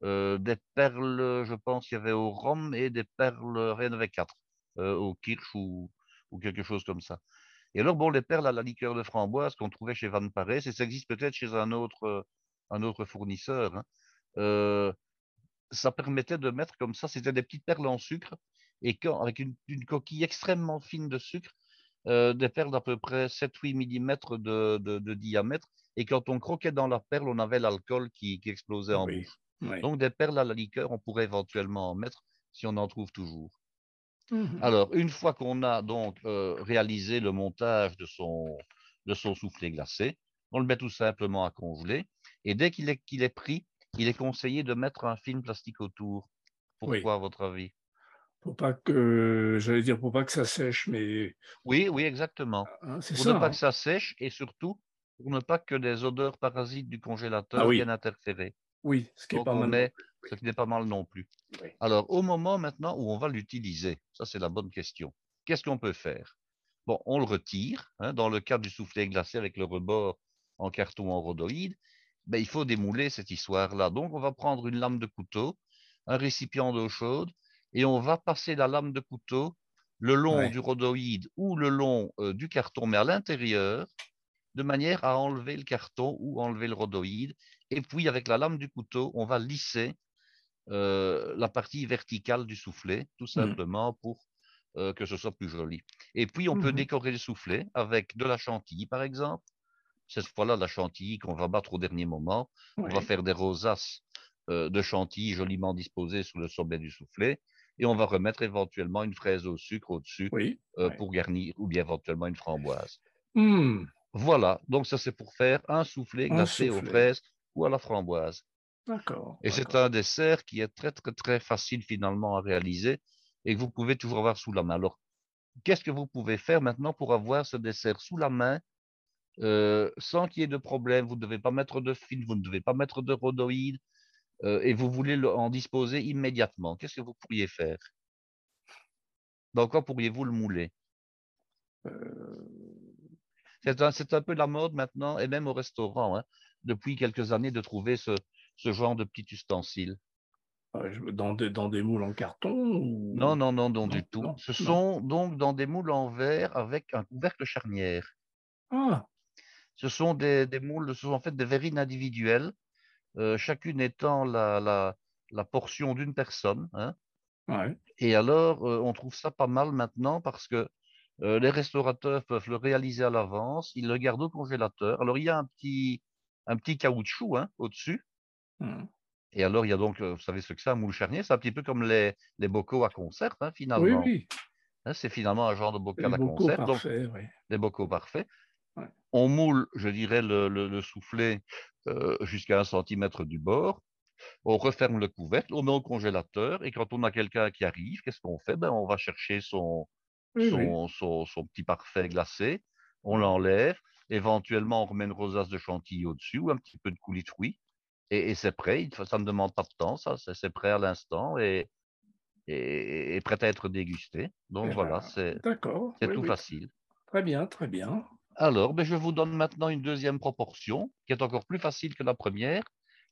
euh, des perles, je pense qu'il y avait au rhum, et des perles, rien avait quatre, euh, au kirsch ou, ou, quelque chose comme ça. Et alors, bon, les perles à la liqueur de framboise qu'on trouvait chez Van Pares, et ça existe peut-être chez un autre, un autre fournisseur, hein, euh, ça permettait de mettre comme ça, c'était des petites perles en sucre, et quand, avec une, coquille extrêmement fine de sucre, euh, des perles d'à peu près 7-8 mm de, diamètre, et quand on croquait dans la perle, on avait l'alcool qui, explosait en bouche. Donc des perles à la liqueur, on pourrait éventuellement en mettre si on en trouve toujours. Mmh Alors, une fois qu'on a donc euh, réalisé le montage de son, de son soufflet glacé, on le met tout simplement à congeler, et dès qu'il est, qu'il est pris, il est conseillé de mettre un film plastique autour. Pourquoi, à votre avis? Pour pas que, j'allais dire, pour pas que ça sèche, mais. Oui, oui, exactement. Hein, pour ne pas hein. que ça sèche et surtout pour ne pas que des odeurs parasites du congélateur ah viennent interférer. Oui, ce qui est pas mal. ce qui n'est pas mal non plus. Alors, au moment maintenant où on va l'utiliser, ça c'est la bonne question. Qu'est-ce qu'on peut faire? Bon, on le retire, hein, dans le cas du soufflet glacé avec le rebord en carton en rhodoïde, ben, il faut démouler cette histoire-là. Donc, on va prendre une lame de couteau, un récipient d'eau chaude, et on va passer la lame de couteau le long du rhodoïde ou le long euh, du carton, mais à l'intérieur, de manière à enlever le carton ou enlever le rhodoïde. Et puis, avec la lame du couteau, on va lisser euh, la partie verticale du soufflet, tout mmh. simplement pour euh, que ce soit plus joli. Et puis, on peut mmh décorer le soufflet avec de la chantilly, par exemple, cette fois-là, la chantilly qu'on va battre au dernier moment. On va faire des rosaces euh, de chantilly joliment disposées sur le sommet du soufflet. Et on va remettre éventuellement une fraise au sucre au-dessus euh, pour garnir, ou bien éventuellement une framboise. Mmh. Voilà, donc ça c'est pour faire un soufflet glacé aux fraises ou à la framboise. D'accord. Et c'est un dessert qui est très très très facile finalement à réaliser et que vous pouvez toujours avoir sous la main. Alors, qu'est-ce que vous pouvez faire maintenant pour avoir ce dessert sous la main euh, sans qu'il y ait de problème. Vous ne devez pas mettre de fil, vous ne devez pas mettre de rhodoïde, euh, et vous voulez en disposer immédiatement. Qu'est-ce que vous pourriez faire? Dans quoi pourriez-vous le mouler? Euh. C'est un, peu la mode maintenant, et même au restaurant, hein, depuis quelques années, de trouver ce, genre de petit ustensile. Dans des, dans des moules en carton Non, non, non, non, du tout. ce sont donc dans des moules en verre avec un couvercle charnière. Ah, ce sont des, moules, ce sont en fait des verrines individuelles, euh, chacune étant la, portion d'une personne. Hein. Et alors, euh, on trouve ça pas mal maintenant parce que euh, les restaurateurs peuvent le réaliser à l'avance, ils le gardent au congélateur. Alors, il y a un petit, un petit caoutchouc hein, au-dessus. Mmh. Et alors, il y a donc, vous savez ce que c'est, un moule charnier, c'est un petit peu comme les, les bocaux à concert, hein, finalement. Oui, oui. Hein, c'est finalement un genre de bocal Les à concert. Donc, parfaits, oui. des bocaux parfaits. Ouais. On moule, je dirais, le, le, le soufflet euh, jusqu'à un centimètre du bord. On referme le couvercle, on met au congélateur et quand on a quelqu'un qui arrive, qu'est-ce qu'on fait? Ben, On va chercher son, Oui, oui. son, son, son petit parfait glacé, on l'enlève, éventuellement on remet une rosace de chantilly au-dessus ou un petit peu de coulis de fruits et, et c'est prêt, ça ne demande pas de temps, ça, c'est prêt à l'instant et, et, et prêt à être dégusté. Donc Eh voilà, ben, c'est D'accord. c'est oui, tout oui. facile. Très bien, très bien. Alors, ben, je vous donne maintenant une deuxième proportion qui est encore plus facile que la première.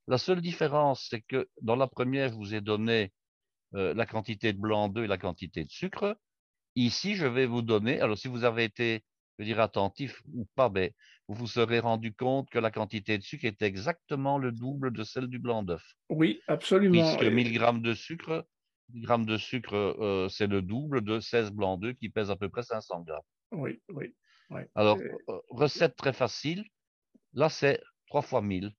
La seule différence, c'est que dans la première, je vous ai donné euh, la quantité de blanc d'œuf et la quantité de sucre. Ici, je vais vous donner, alors si vous avez été, je veux dire, attentif ou pas, ben, vous vous serez rendu compte que la quantité de sucre est exactement le double de celle du blanc d'œuf. Oui, absolument. Puisque Et- 1000 grammes de sucre, 1000 grammes de sucre, euh, c'est le double de 16 blancs d'œufs qui pèsent à peu près 500 grammes. Oui, oui. Oui. Alors, Et- euh, recette très facile. Là, c'est 3 fois 1000.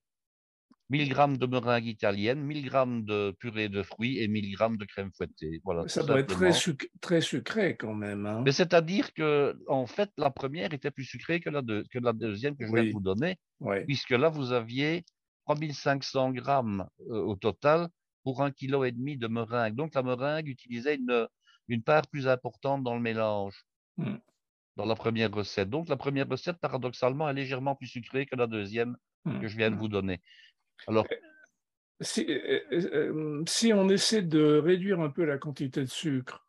1000 grammes de meringue italienne, 1000 grammes de purée de fruits et 1000 grammes de crème fouettée. Voilà, Ça doit être très, simplement. suc- très sucré quand même. hein. Mais c'est-à-dire que, en fait, la première était plus sucrée que la, deux- que la deuxième que je viens de Oui. vous donner, Ouais. puisque là, vous aviez 3500 grammes euh, au total pour un kilo et demi de meringue. Donc, la meringue utilisait une, une part plus importante dans le mélange, Mm. Dans la première recette. Donc, la première recette, paradoxalement, est légèrement plus sucrée que la deuxième Mm. que je viens de vous donner. Alors, Si, euh, euh, si on essaie de réduire un peu la quantité de sucre,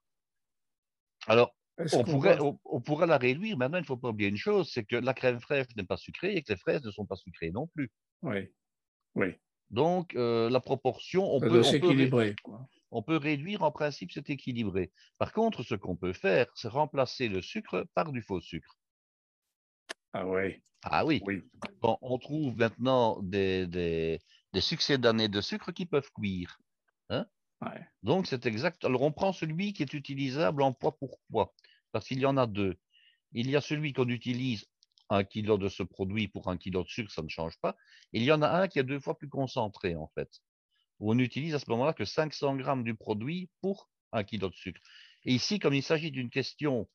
alors on, pourrait, on, on pourrait la réduire. Maintenant, il ne faut pas oublier une chose, c'est que la crème fraîche n'est pas sucrée et que les fraises ne sont pas sucrées non plus. Oui, oui. Donc, euh, la proportion, on Ça peut, doit peut quoi. On peut réduire, en principe, c'est équilibré. Par contre, ce qu'on peut faire, c'est remplacer le sucre par du faux sucre. Ah oui, Ah oui, oui. Bon, on trouve maintenant des, des, des succès d'années de sucre qui peuvent cuire. Ouais. Donc, c'est exact. Alors, on prend celui qui est utilisable en poids pour poids, parce qu'il y en a deux. Il y a celui qu'on utilise un kilo de ce produit pour un kilo de sucre, ça ne change pas. Il y en a un qui est deux fois plus concentré, en fait, on utilise à ce moment-là que 500 grammes du produit pour un kilo de sucre. Et ici, comme il s'agit d'une question,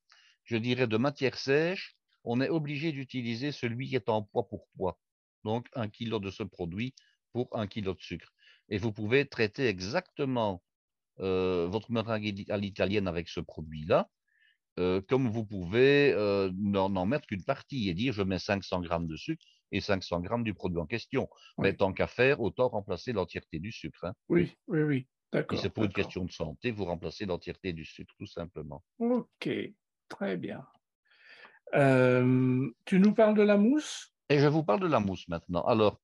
je dirais, de matière sèche, on est obligé d'utiliser celui qui est en poids pour poids. Donc, un kilo de ce produit pour un kilo de sucre. Et vous pouvez traiter exactement euh, votre meringue à l'italienne avec ce produit-là, euh, comme vous pouvez euh, n'en mettre qu'une partie et dire je mets 500 grammes de sucre et 500 grammes du produit en question. Mais tant qu'à faire, autant remplacer l'entièreté du sucre. hein. Oui, oui, oui. Et D'accord. c'est pour une question de santé, vous remplacez l'entièreté du sucre, tout simplement. Ok, très bien. Euh, tu nous parles de la mousse? Et je vous parle de la mousse maintenant. Alors,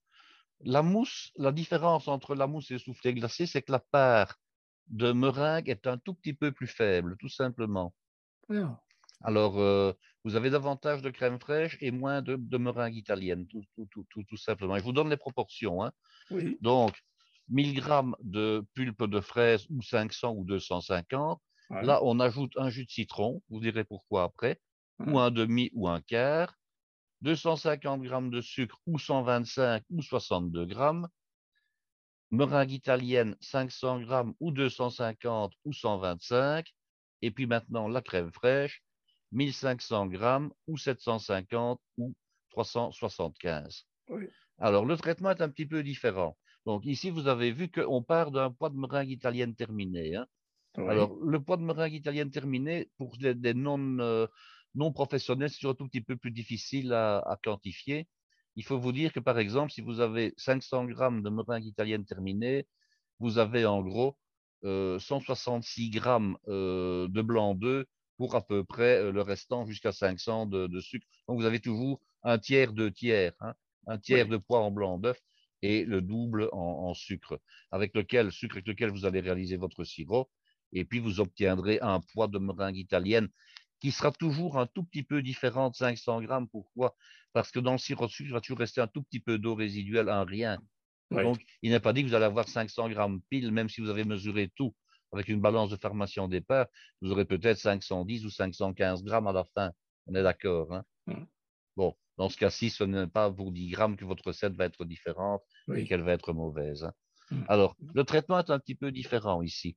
la mousse, la différence entre la mousse et le soufflé glacé, c'est que la part de meringue est un tout petit peu plus faible, tout simplement. Alors, euh, vous avez davantage de crème fraîche et moins de, de meringue italienne, tout, tout, tout, tout, tout simplement. Je vous donne les proportions. hein. Oui, Donc, 1000 grammes de pulpe de fraise ou 500 ou 250. ouais. Là, on ajoute un jus de citron, vous direz pourquoi après, ou un demi ou un quart. 250 grammes de sucre ou 125 ou 62 grammes. Meringue italienne, 500 grammes ou 250 ou 125. Et puis maintenant, la crème fraîche, 1500 grammes ou 750 ou 375. Oui. Alors, le traitement est un petit peu différent. Donc, ici, vous avez vu qu'on part d'un poids de meringue italienne terminé. hein. Oui. Alors, le poids de meringue italienne terminé, pour des, des non, euh, non professionnels, c'est toujours un tout petit peu plus difficile à, à quantifier. Il faut vous dire que, par exemple, si vous avez 500 grammes de meringue italienne terminée, vous avez en gros euh, 166 grammes euh, de blanc d'œuf pour à peu près euh, le restant jusqu'à 500 de, de sucre. Donc, vous avez toujours un tiers, deux tiers, hein, un tiers Oui. de poids en blanc d'œuf et le double en, en sucre, avec lequel, sucre avec lequel vous allez réaliser votre sirop et puis vous obtiendrez un poids de meringue italienne qui sera toujours un tout petit peu différent de 500 grammes. Pourquoi? Parce que dans le sirop de sucre, il va toujours rester un tout petit peu d'eau résiduelle, un rien. Oui. Donc, il n'est pas dit que vous allez avoir 500 grammes pile, même si vous avez mesuré tout avec une balance de pharmacie en départ, vous aurez peut-être 510 ou 515 grammes à la fin. On est d'accord. Hein? Mm. bon, dans ce cas-ci, ce n'est pas pour 10 grammes que votre recette va être différente et qu'elle va être mauvaise. hein? Mmh. Alors, le traitement est un petit peu différent ici.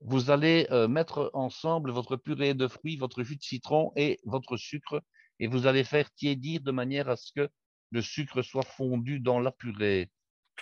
Vous allez euh, mettre ensemble votre purée de fruits, votre jus de citron et votre sucre, et vous allez faire tiédir de manière à ce que le sucre soit fondu dans la purée.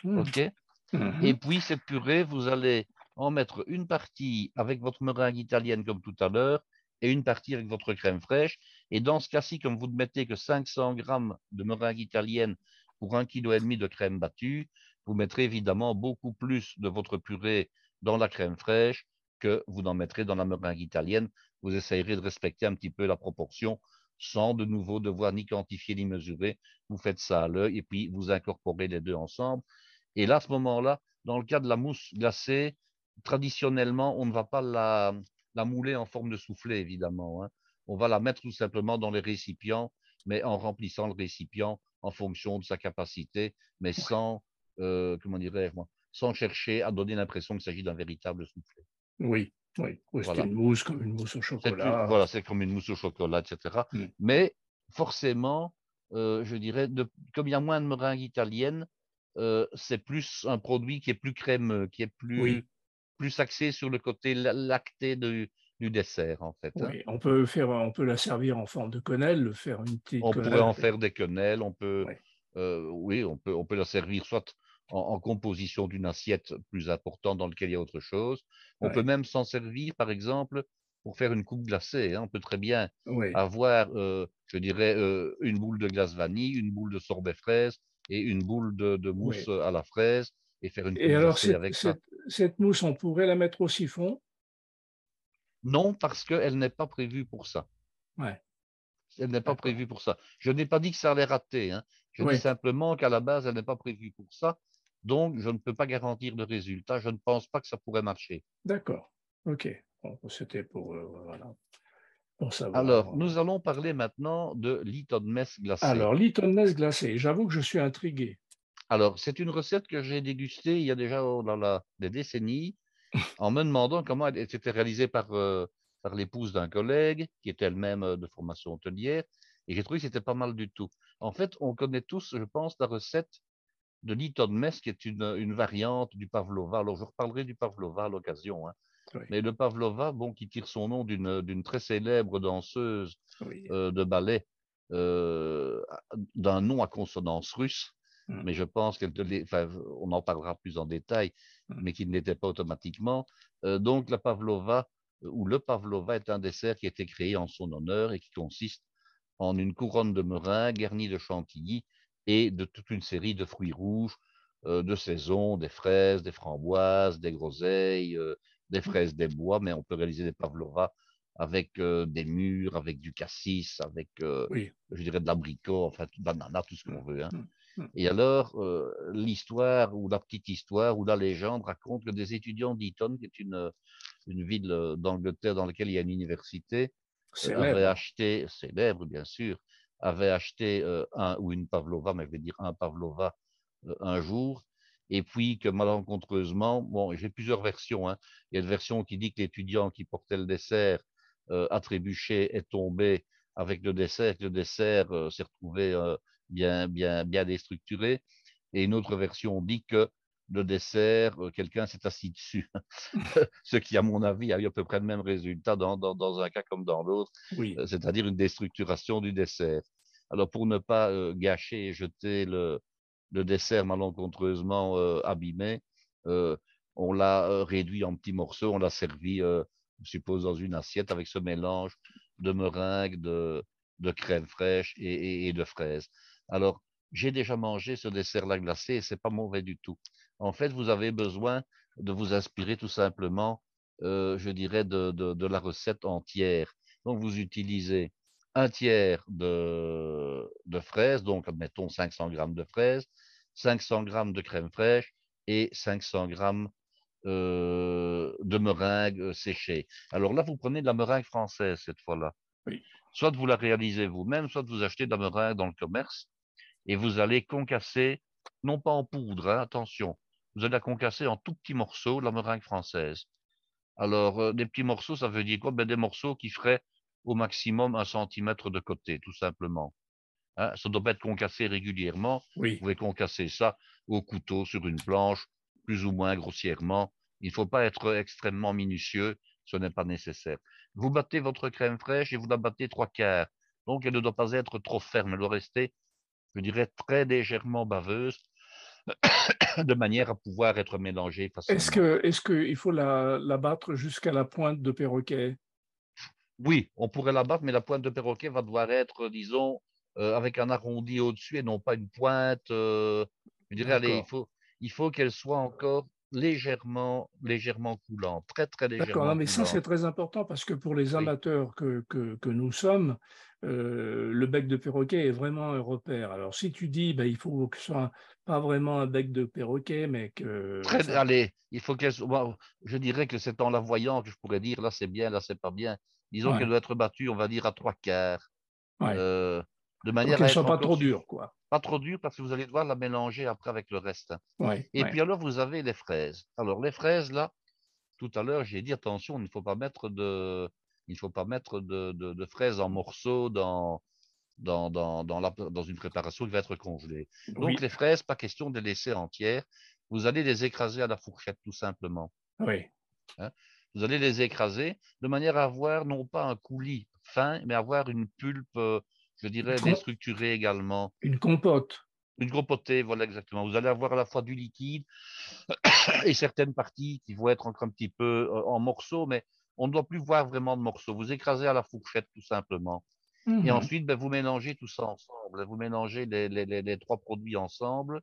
Mmh. OK? Mmh Et puis, cette purée, vous allez en mettre une partie avec votre meringue italienne comme tout à l'heure et une partie avec votre crème fraîche. Et dans ce cas-ci, comme vous ne mettez que 500 grammes de meringue italienne pour un kilo et demi de crème battue, vous mettrez évidemment beaucoup plus de votre purée dans la crème fraîche que vous n'en mettrez dans la meringue italienne. Vous essayerez de respecter un petit peu la proportion sans de nouveau devoir ni quantifier ni mesurer. Vous faites ça à l'œil et puis vous incorporez les deux ensemble. Et là, à ce moment-là, dans le cas de la mousse glacée, traditionnellement, on ne va pas la, la mouler en forme de soufflet, évidemment. Hein. On va la mettre tout simplement dans les récipients, mais en remplissant le récipient en fonction de sa capacité, mais sans, euh, comment dirais-je moi, sans chercher à donner l'impression qu'il s'agit d'un véritable soufflet. Oui, oui, c'est une mousse comme une mousse au chocolat. voilà, c'est comme une mousse au chocolat, etc. Mm. Mais forcément, euh, je dirais, comme il y a moins de meringue italienne, euh, c'est plus un produit qui est plus crémeux, qui est plus, plus axé sur le côté lacté du, dessert, en fait. Hein. On peut, faire, on peut la servir en forme de quenelle, le faire une petite On pourrait en faire des quenelles, on peut, euh, oui, on peut, on peut la servir soit en, composition d'une assiette plus importante dans laquelle il y a autre chose. On peut même s'en servir, par exemple, pour faire une coupe glacée. Hein. On peut très bien avoir, euh, je dirais, euh, une boule de glace vanille, une boule de sorbet fraise et une boule de, mousse à la fraise et faire une coupe et alors, cette, avec ça. Cette mousse, on pourrait la mettre au siphon Non, parce qu'elle n'est pas prévue pour ça. Ouais. Elle n'est pas prévue pour ça. Je n'ai pas dit que ça allait rater. Hein. Je dis simplement qu'à la base, elle n'est pas prévue pour ça. Donc, je ne peux pas garantir de résultat. Je ne pense pas que ça pourrait marcher. D'accord. OK. C'était pour, euh, voilà, pour savoir. Alors, nous allons parler maintenant de Lyton Mess glacé. Alors, Lyton Mess glacé. J'avoue que je suis intrigué. Alors, c'est une recette que j'ai dégustée il y a déjà oh des décennies en me demandant comment elle était réalisée par, euh, par l'épouse d'un collègue qui était elle-même euh, de formation hôtelière. Et j'ai trouvé que c'était pas mal du tout. En fait, on connaît tous, je pense, la recette de Lyton Mess, qui est une, une, variante du pavlova. Alors, je reparlerai du pavlova à l'occasion. Hein. Mais le pavlova, bon, qui tire son nom d'une très célèbre danseuse euh, de ballet, d'un nom à consonance russe, Mmh. mais je pense qu'elle enfin, on en parlera plus en détail, mmh. mais qui ne l'était pas automatiquement. Euh, donc la pavlova euh, ou le pavlova est un dessert qui a été créé en son honneur et qui consiste en une couronne de meringue garnie de chantilly et de toute une série de fruits rouges euh, de saison, des fraises, des framboises, des groseilles, des mmh. fraises des bois, mais on peut réaliser des pavlovas avec des mûres, avec du cassis, avec, je dirais, de l'abricot, enfin, banana, tout ce qu'on veut. Hein. Mmh. Et alors, euh, l'histoire ou la petite histoire ou la légende raconte que des étudiants d'Eton, qui est une, une ville euh, d'Angleterre dans laquelle il y a une université, euh, avaient acheté, célèbre bien sûr, avaient acheté un ou une pavlova, mais je vais dire un pavlova un jour, et puis que malencontreusement, bon, j'ai plusieurs versions. Hein. Il y a une version qui dit que l'étudiant qui portait le dessert a trébuché, est tombé avec le dessert, que le dessert s'est retrouvé bien, bien, bien déstructuré. Et une autre version dit que le dessert, euh, quelqu'un s'est assis dessus. [LAUGHS] Ce qui, à mon avis, a eu à peu près le même résultat dans, dans, dans un cas comme dans l'autre, oui. Euh, c'est-à-dire une déstructuration du dessert. Alors, pour ne pas euh, gâcher et jeter le, le dessert malencontreusement abîmé, on l'a réduit en petits morceaux, on l'a servi, je suppose, dans une assiette avec ce mélange de meringue, de, de crème fraîche et, et de fraises. Alors, j'ai déjà mangé ce dessert-là glacé et c'est pas mauvais du tout. En fait, vous avez besoin de vous inspirer tout simplement, euh, je dirais, de, la recette entière. Donc, vous utilisez un tiers de, fraises, donc admettons 500 grammes de fraises, 500 grammes de crème fraîche et 500 grammes euh, de meringue euh, séchée. Alors là, vous prenez de la meringue française cette fois-là. Soit vous la réalisez vous-même, soit vous achetez de la meringue dans le commerce et vous allez concasser, non pas en poudre, hein, attention, vous allez la concasser en tout petits morceaux, la meringue française. Alors, euh, des petits morceaux, ça veut dire quoi? Ben, Des morceaux qui feraient au maximum un centimètre de côté, tout simplement. Hein, ça doit pas être concassé régulièrement. Vous pouvez concasser ça au couteau, sur une planche, plus ou moins grossièrement. Il ne faut pas être extrêmement minutieux, ce n'est pas nécessaire. Vous battez votre crème fraîche et vous la battez trois quarts. Donc, elle ne doit pas être trop ferme, elle doit rester, je dirais, très légèrement baveuse, [COUGHS] de manière à pouvoir être mélangée facilement. Est-ce que, est-ce qu'il faut la, la battre jusqu'à la pointe de perroquet? Oui, on pourrait la battre, mais la pointe de perroquet va devoir être, disons, euh, avec un arrondi au-dessus et non pas une pointe. Euh, je dirais, allez, il faut, il faut qu'elle soit encore légèrement, légèrement coulant, très très légèrement. D'accord, mais ça c'est très important parce que pour les amateurs que, que, que, nous sommes, euh, le bec de perroquet est vraiment un repère. Alors si tu dis, ben, il faut que ce soit pas vraiment un bec de perroquet, mais que. Très, Allez, il faut qu'elle soit. je dirais que c'est en la voyant que je pourrais dire là c'est bien, là c'est pas bien. Disons qu'elle doit être battue, on va dire à trois quarts. Euh, de manière qu'elle ne soit pas trop dure, quoi. Pas trop dur parce que vous allez devoir la mélanger après avec le reste. et puis alors, vous avez les fraises. Alors, les fraises, là, tout à l'heure, j'ai dit attention, il ne faut pas mettre de, il faut pas mettre de, de, fraises en morceaux dans, dans, dans, dans, la, dans, une préparation qui va être congelée. Donc, les fraises, pas question de les laisser entières. Vous allez les écraser à la fourchette, tout simplement. Oui. Hein? vous allez les écraser de manière à avoir non pas un coulis fin, mais avoir une pulpe euh, je dirais, déstructuré également. Une compote. Une compotée, voilà exactement. Vous allez avoir à la fois du liquide [COUGHS] et certaines parties qui vont être encore un petit peu euh, en morceaux, mais on ne doit plus voir vraiment de morceaux. Vous écrasez à la fourchette tout simplement. Et mhm. ensuite, ben, vous mélangez tout ça ensemble. Vous mélangez les, les, les, trois produits ensemble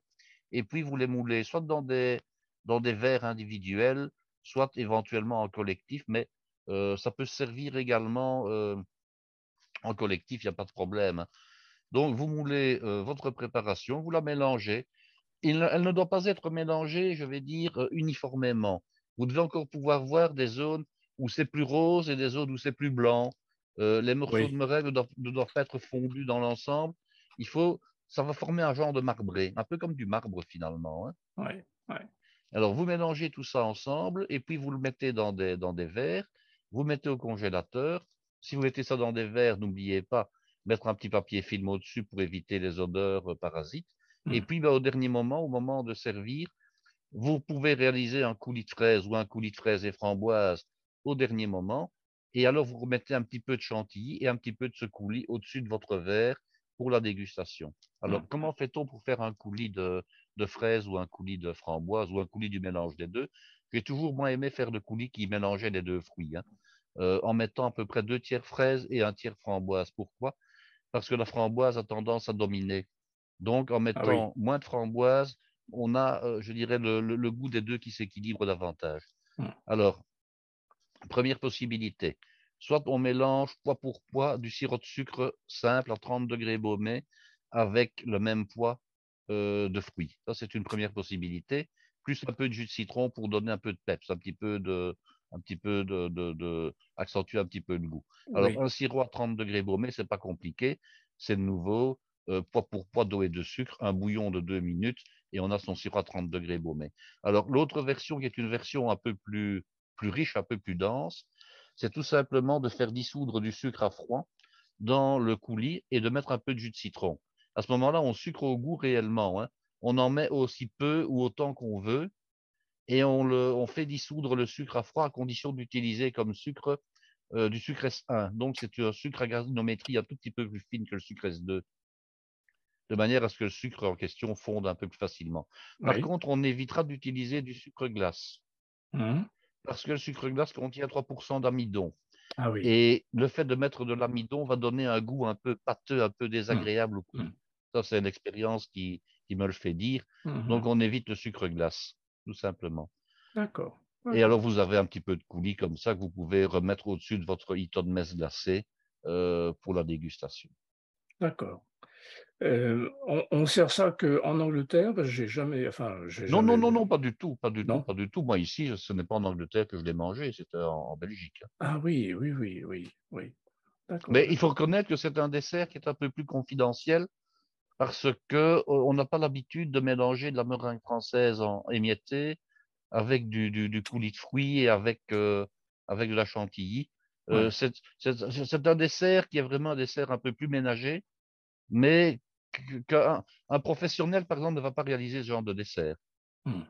et puis vous les moulez soit dans des, dans des verres individuels, soit éventuellement en collectif, mais euh, ça peut servir également euh, en collectif, il n'y a pas de problème. Donc, vous moulez euh, votre préparation, vous la mélangez. elle ne doit pas être mélangée, je vais dire, uniformément. Vous devez encore pouvoir voir des zones où c'est plus rose et des zones où c'est plus blanc. Euh, les morceaux de meringue ne doivent, pas être fondus dans l'ensemble. Il faut, ça va former un genre de marbré, un peu comme du marbre finalement. Hein. Alors, vous mélangez tout ça ensemble et puis vous le mettez dans des, dans des verres, vous mettez au congélateur si vous mettez ça dans des verres, n'oubliez pas mettre un petit papier film au-dessus pour éviter les odeurs euh, parasites. Et mmh. puis, bah, au dernier moment, au moment de servir, vous pouvez réaliser un coulis de fraises ou un coulis de fraises et framboises au dernier moment. Et alors, vous remettez un petit peu de chantilly et un petit peu de ce coulis au-dessus de votre verre pour la dégustation. Alors, mmh. comment fait-on pour faire un coulis de, de fraises ou un coulis de framboises ou un coulis du mélange des deux? J'ai toujours moins aimé faire de coulis qui mélangeaient les deux fruits. Hein. Euh, en mettant à peu près deux tiers fraises et un tiers framboise. Pourquoi? Parce que la framboise a tendance à dominer. Donc, en ah mettant moins de framboise, on a, euh, je dirais, le, goût des deux qui s'équilibre davantage. Hmm. Alors, première possibilité, soit on mélange poids pour poids du sirop de sucre simple à 30 degrés baumé avec le même poids euh, de fruits. Ça, c'est une première possibilité. Plus un peu de jus de citron pour donner un peu de peps, un petit peu de, un petit peu de, de, accentuer un petit peu le goût. Alors, un sirop à 30 degrés baumé, c'est pas compliqué, c'est nouveau, euh, poids pour poids d'eau et de sucre, un bouillon de deux minutes, et on a son sirop à 30 degrés baumé. Alors, l'autre version, qui est une version un peu plus, plus riche, un peu plus dense, c'est tout simplement de faire dissoudre du sucre à froid dans le coulis et de mettre un peu de jus de citron. À ce moment-là, on sucre au goût réellement. Hein. On en met aussi peu ou autant qu'on veut, et on, fait dissoudre le sucre à froid à condition d'utiliser comme sucre euh, du sucre S1. Donc, c'est un sucre à granulométrie un tout petit peu plus fine que le sucre S2, de manière à ce que le sucre en question fonde un peu plus facilement. Par contre, on évitera d'utiliser du sucre glace, mmh. Parce que le sucre glace contient 3% d'amidon. Ah et le fait de mettre de l'amidon va donner un goût un peu pâteux, un peu désagréable au mmh. Ça, c'est une expérience qui, me le fait dire. Mmh Donc, on évite le sucre glace tout simplement. D'accord. Et alors, vous avez un petit peu de coulis comme ça que vous pouvez remettre au-dessus de votre hiton de messe glacé euh, pour la dégustation. D'accord. Euh, on, sert ça qu'en Angleterre? J'ai jamais, enfin, non, non, non, non, pas du tout, pas du tout, pas du tout. Moi ici, ce n'est pas en Angleterre que je l'ai mangé, c'était en, Belgique. Ah oui, oui, oui, oui, oui. Mais il faut reconnaître que c'est un dessert qui est un peu plus confidentiel parce que on n'a pas l'habitude de mélanger de la meringue française en émietté avec du, du, coulis de fruits et avec, avec de la chantilly. c'est un dessert qui est vraiment un dessert un peu plus ménager, mais qu'un un professionnel, par exemple, ne va pas réaliser ce genre de dessert. Mmh.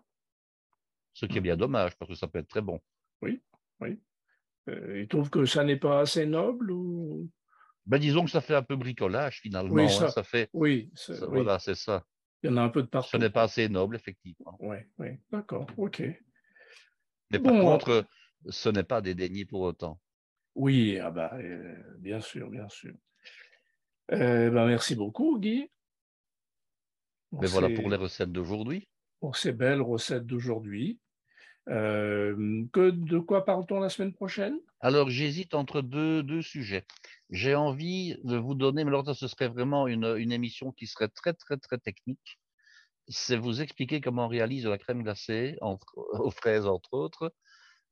Ce qui est bien dommage, parce que ça peut être très bon. Oui, oui. Euh, il trouve que ça n'est pas assez noble ou? Ben, disons que ça fait un peu bricolage finalement. Oui, hein, ça, fait. Oui, voilà, c'est ça. Il y en a un peu de partout. Ce n'est pas assez noble, effectivement. Oui, oui, d'accord, ok. Mais par contre, ce n'est pas dédaigné pour autant. Oui, ah euh, bien sûr, bien sûr. Euh, ben, merci beaucoup, Guy. Mais voilà pour les recettes d'aujourd'hui. Pour ces belles recettes d'aujourd'hui. Euh, que, de quoi parle-t-on la semaine prochaine? Alors, j'hésite entre deux, deux sujets. J'ai envie de vous donner, mais alors ce serait vraiment une, une émission qui serait très, très, très technique. C'est vous expliquer comment on réalise la crème glacée entre, [LAUGHS] aux fraises, entre autres.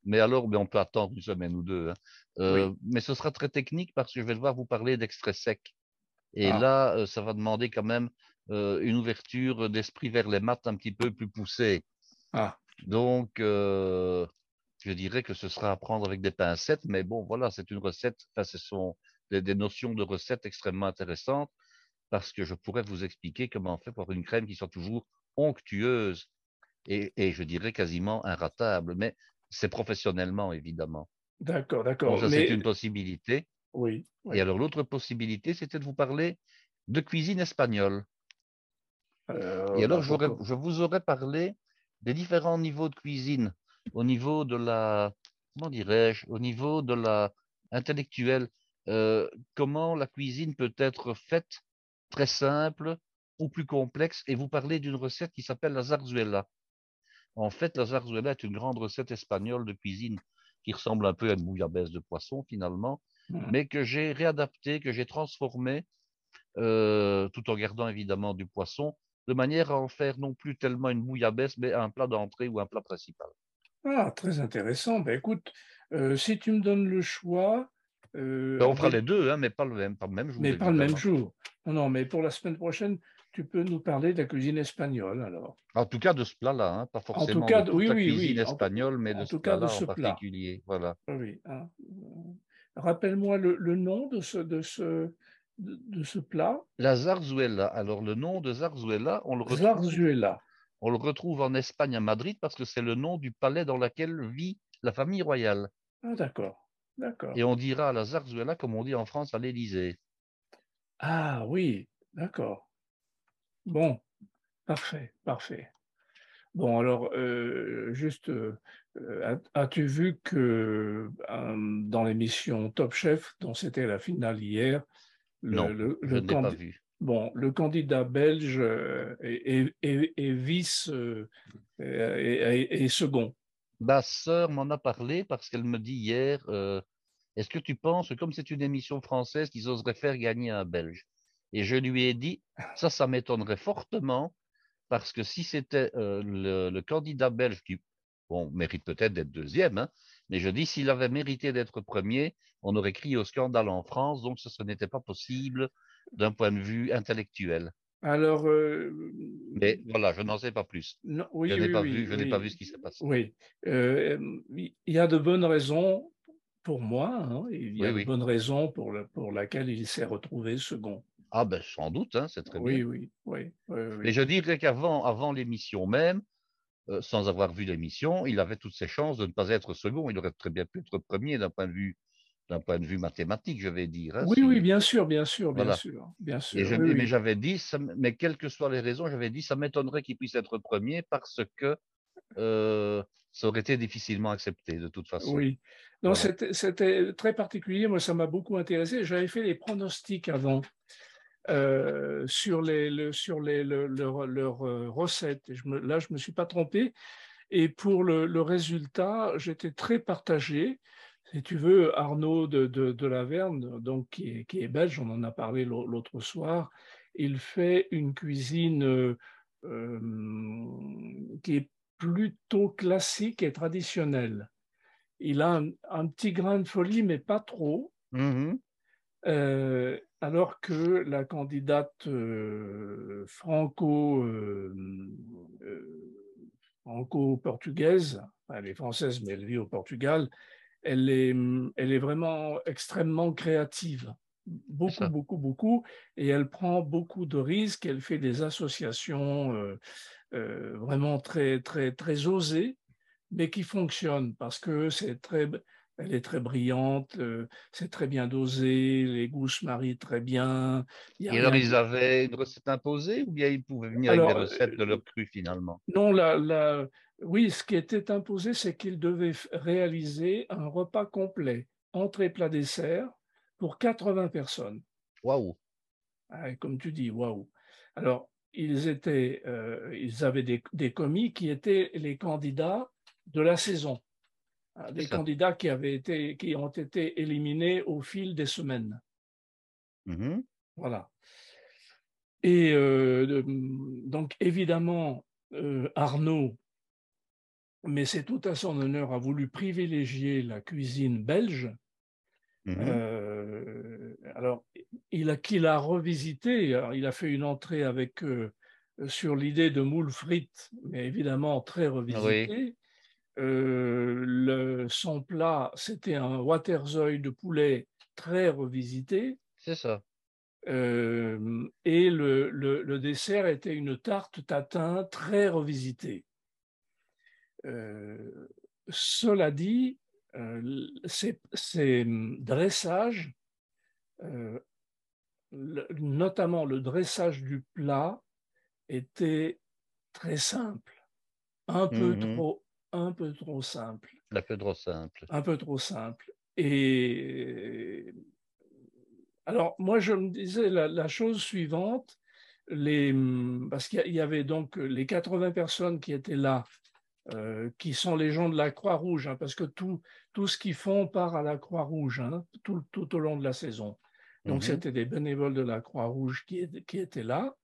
Mais alors, ben, on peut attendre une semaine ou deux. Hein. Euh, mais ce sera très technique parce que je vais devoir vous parler d'extrait sec. Et ah. là, euh, ça va demander quand même une ouverture d'esprit vers les maths un petit peu plus poussée. Ah. Donc, euh, je dirais que ce sera à prendre avec des pincettes, mais bon, voilà, c'est une recette, enfin, ce sont des, notions de recettes extrêmement intéressantes parce que je pourrais vous expliquer comment on fait pour une crème qui soit toujours onctueuse et, je dirais quasiment inratable, mais c'est professionnellement, évidemment. D'accord, d'accord. ça, c'est une possibilité. Oui, Et alors, l'autre possibilité, c'était de vous parler de cuisine espagnole. Euh, et alors, je vous aurais parlé des différents niveaux de cuisine, au niveau de la, comment dirais-je, au niveau de la intellectuelle, euh, comment la cuisine peut être faite très simple ou plus complexe. Et vous parlez d'une recette qui s'appelle la zarzuela. En fait, la zarzuela est une grande recette espagnole de cuisine qui ressemble un peu à une bouillabaisse de poisson finalement. Mais que j'ai réadaptée, que j'ai transformée, euh, tout en gardant évidemment du poisson, de manière à en faire non plus tellement une bouillabaisse, mais un plat d'entrée ou un plat principal. Ah, très intéressant. Ben, écoute, euh, si tu me donnes le choix. Euh, ben, on fera les deux, hein, mais pas le même, pas le même jour. Mais pas le même jour. Non, non, mais pour la semaine prochaine, tu peux nous parler de la cuisine espagnole alors. En tout cas de ce plat-là, hein, pas forcément en tout cas, de oui, la cuisine espagnole, mais de ce plat-là en particulier. Voilà. Oui. Hein. Rappelle-moi le, le, nom de ce, de ce, de, ce plat La zarzuela. Alors, le nom de zarzuela, on le retrouve, zarzuela. On le retrouve en Espagne, à Madrid, parce que c'est le nom du palais dans lequel vit la famille royale. Ah, d'accord. D'accord. Et on dira à la zarzuela comme on dit en France à l'Élysée. Ah oui, d'accord. Bon, parfait, parfait. Bon, alors, euh, juste, euh, as-tu vu que euh, dans l'émission Top Chef, dont c'était la finale hier, non, je pas vu. Bon, le candidat belge euh, est, vice et, euh, second. Ma sœur m'en a parlé parce qu'elle me dit hier euh, Est-ce que tu penses que, comme c'est une émission française, qu'ils oseraient faire gagner un Belge? Et je lui ai dit Ça, ça m'étonnerait fortement parce que si c'était le, candidat belge qui bon, mérite peut-être d'être deuxième, hein, mais je dis, s'il avait mérité d'être premier, on aurait crié au scandale en France, donc ce, n'était pas possible d'un point de vue intellectuel. Alors. Euh, mais voilà, je n'en sais pas plus. Non, oui, je n'ai pas, vu, je n'ai pas vu ce qui s'est passé. Oui. Euh, il y a de bonnes raisons pour moi, hein, il y a de bonnes raisons pour, le, pour laquelle il s'est retrouvé second. Ah ben sans doute, hein, c'est très bien. Oui, oui, oui. Mais je dirais qu'avant avant, l'émission même, euh, sans avoir vu l'émission, il avait toutes ses chances de ne pas être second. Il aurait très bien pu être premier d'un point de vue d'un point de vue mathématique, je vais dire. Hein, oui, oui, bien sûr, bien sûr, bien sûr, bien sûr. mais j'avais dit, mais quelles que soient les raisons, j'avais dit, ça m'étonnerait qu'il puisse être premier parce que euh, ça aurait été difficilement accepté de toute façon. Oui, non, c'était très particulier. Moi, ça m'a beaucoup intéressé. J'avais fait les pronostics avant. Euh, sur, les, sur les, leurs euh, recettes. là, je ne me suis pas trompé. Et pour le, résultat, j'étais très partagé. Si tu veux, Arnaud de, de, Laverne, donc, qui est, qui, est, belge, on en a parlé l'autre soir, il fait une cuisine euh, qui est plutôt classique et traditionnelle. Il a un, petit grain de folie, mais pas trop. Mmh alors que la candidate euh, franco, euh, euh, franco-portugaise, elle est française mais elle vit au Portugal, elle est, elle est vraiment extrêmement créative, beaucoup, beaucoup, beaucoup, et elle prend beaucoup de risques, elle fait des associations vraiment très, très, très osées, mais qui fonctionne parce que c'est très, elle est très brillante, euh, c'est très bien dosé, les goûts se marient très bien. Et alors, ils avaient une recette imposée ou bien ils pouvaient venir avec des recettes de leur cru finalement? Non, la, oui, ce qui était imposé, c'est qu'ils devaient réaliser un repas complet, entrée, plat, dessert, pour 80 personnes. Waouh ah, Comme tu dis, waouh Alors, ils, étaient, euh, ils avaient des, des commis qui étaient les candidats de la saison. Des candidats qui, avaient été, qui ont été éliminés au fil des semaines. Mmh voilà. Et euh, donc, évidemment, euh, Arnaud, mais c'est tout à son honneur, a voulu privilégier la cuisine belge. Mmh euh, alors, il a, qu'il a revisité, il a fait une entrée avec sur l'idée de moule frites, mais évidemment très revisité. Euh, le, son plat, c'était un waterzooi de poulet très revisité. C'est ça. Euh, et le, le, dessert était une tarte tatin très revisitée. Euh, cela dit, ces, ces, dressages, notamment le dressage du plat, était très simple, un peu mmh trop un peu trop simple. Un peu trop simple. Un peu trop simple. Et alors, moi, je me disais la, chose suivante, les, parce qu'il y avait donc les 80 personnes qui étaient là, euh, qui sont les gens de la Croix-Rouge, hein, parce que tout, tout ce qu'ils font part à la Croix-Rouge hein, tout, tout, au long de la saison. Donc, mhm. c'était des bénévoles de la Croix-Rouge qui, qui, étaient là.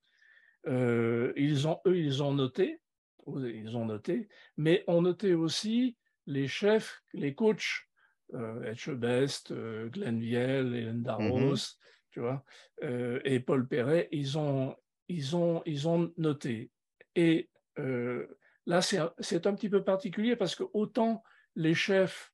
Euh, ils ont, eux, ils ont noté ils ont noté, mais on notait aussi les chefs, les coachs, euh, Etchebest, euh, Glenn Viel, Hélène mmh Darros, tu vois, euh, et Paul Perret, ils ont, ils ont, ils ont noté. Et euh, là, c'est un petit peu particulier parce que autant les chefs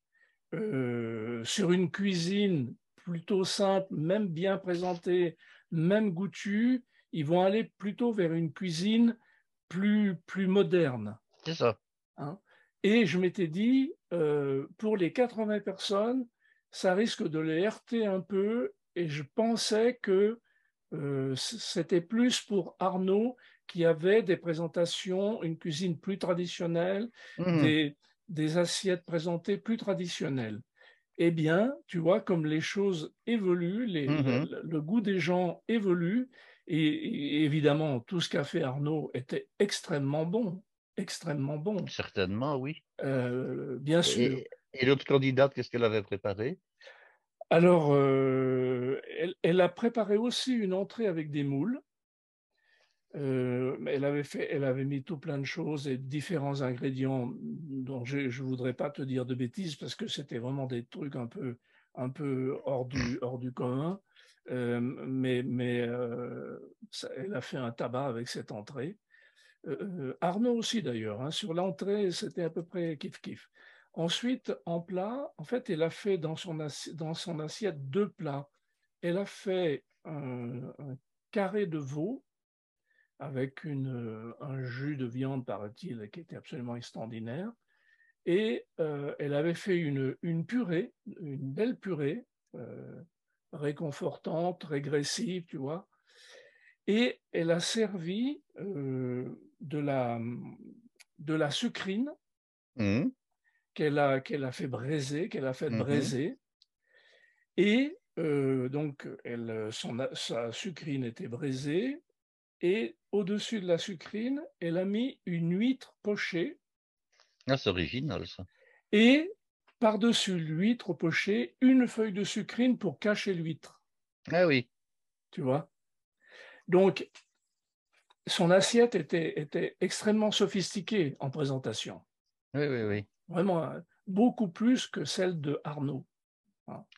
sur une cuisine plutôt simple, même bien présentée, même goûtue, ils vont aller plutôt vers une cuisine plus, plus moderne. C'est ça. Hein. Et je m'étais dit, euh, pour les 80 personnes, ça risque de les heurter un peu. Et je pensais que euh, c'était plus pour Arnaud qui avait des présentations, une cuisine plus traditionnelle, mmh. des, des, assiettes présentées plus traditionnelles. Eh bien, tu vois, comme les choses évoluent, les, mmh le, goût des gens évolue, et, évidemment, tout ce qu'a fait Arnaud était extrêmement bon, extrêmement bon. Certainement, oui. Euh, bien sûr. Et, l'autre candidate, qu'est-ce qu'elle avait préparé? Alors, euh, elle, a préparé aussi une entrée avec des moules. Euh, elle avait fait, elle avait mis tout plein de choses et différents ingrédients dont je ne voudrais pas te dire de bêtises parce que c'était vraiment des trucs un peu, un peu hors du, hors du commun. Euh, mais, euh, elle a fait un tabac avec cette entrée. Euh, Arnaud aussi d'ailleurs. Hein. sur l'entrée, c'était à peu près kiff-kiff. Ensuite, en plat, en fait, elle a fait dans son, assiette deux plats. Elle a fait un, carré de veau avec un jus de viande, paraît-il, qui était absolument extraordinaire. Et elle avait fait une, purée, une belle purée, réconfortante, régressive, tu vois. Et elle a servi euh, de, la, de la sucrine mmh. qu'elle a, qu'elle a fait braiser, qu'elle a fait mmh braiser. Et euh, donc, elle, son, sa sucrine était braisée. Et au-dessus de la sucrine, elle a mis une huître pochée. Ah, c'est original ça. Et par-dessus l'huître poché, une feuille de sucrine pour cacher l'huître. Ah oui. Tu vois? Donc, son assiette était, était extrêmement sophistiquée en présentation. Oui, oui, oui. Vraiment, beaucoup plus que celle de Arnaud.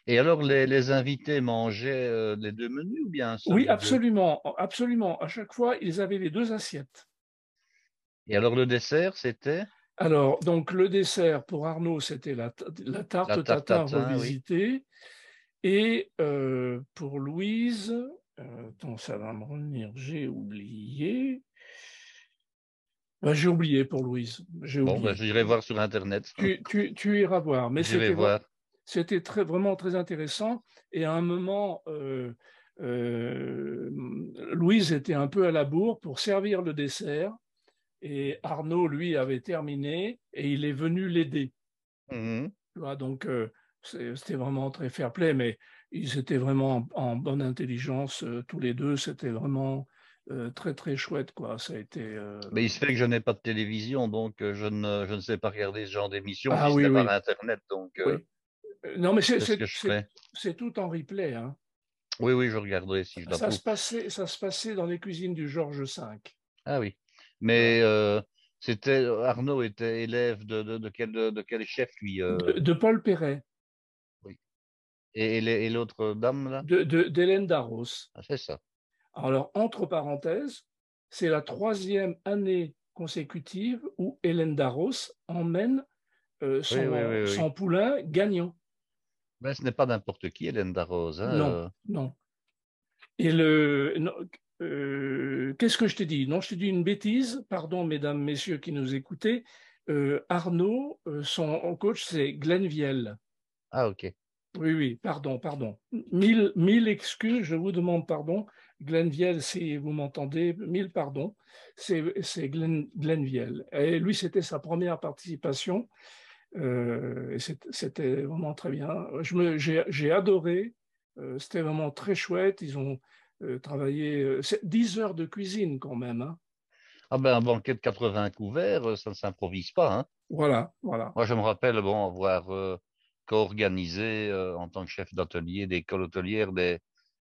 Et alors, les, invités mangeaient euh, les deux menus ou bien Oui, absolument, absolument. À chaque fois, ils avaient les deux assiettes. Et alors, le dessert, c'était? Alors, donc le dessert pour Arnaud, c'était la, tarte tatin revisitée. Et euh, pour Louise, euh, attends, ça va me revenir, j'ai oublié. Ben, j'ai oublié pour Louise. Bon, ben, j'irai voir sur Internet. Tu, iras voir. Mais c'était, c'était très, vraiment très intéressant. Et à un moment, euh, Louise était un peu à la bourre pour servir le dessert. Et Arnaud, lui, avait terminé et il est venu l'aider. Mmh donc, euh, c'était vraiment très fair play, mais ils étaient vraiment en, bonne intelligence tous les deux. C'était vraiment euh, très très chouette quoi. Ça a été. Euh, Mais il se fait que je n'ai pas de télévision, donc euh, je ne, je ne sais pas regarder ce genre d'émission. Ah, oui, oui. par internet, donc. Non mais c'est c'est tout en replay. Hein. Oui oui, je regarderai si je ça se passait ça se passait dans les cuisines du Georges V. Ah oui. Mais c'était Arnaud était élève de, de, de, quel, de, quel chef lui de, Paul Perret. Oui. Et, et l'autre dame là? De d'Hélène Darros. Ah, c'est ça. Alors, entre parenthèses, c'est la troisième année consécutive où Hélène Darros emmène euh, son, poulain gagnant. Mais ce n'est pas n'importe qui, Hélène Darros. Hein, non, euh. non. Et le. Euh, qu'est-ce que je t'ai dit? Non, je t'ai dit une bêtise. Pardon, mesdames, messieurs qui nous écoutez. Arnaud, son coach, c'est Glenn Viel. Ah, ok. Oui, oui, pardon, pardon. Mille, mille excuses, je vous demande pardon. Glenviel, si vous m'entendez, mille pardons, c'est Glen, Glenviel. Et lui, c'était sa première participation. Euh, et c'était vraiment très bien. J'ai adoré. Euh, c'était vraiment très chouette. Ils ont euh, travaillé 10 heures de cuisine quand même. Hein. Ah ben, un banquet de 80 couverts, ça ne s'improvise pas. Hein. Voilà, voilà. Moi, je me rappelle bon, avoir co-organisé en tant que chef d'atelier d'école hôtelière des,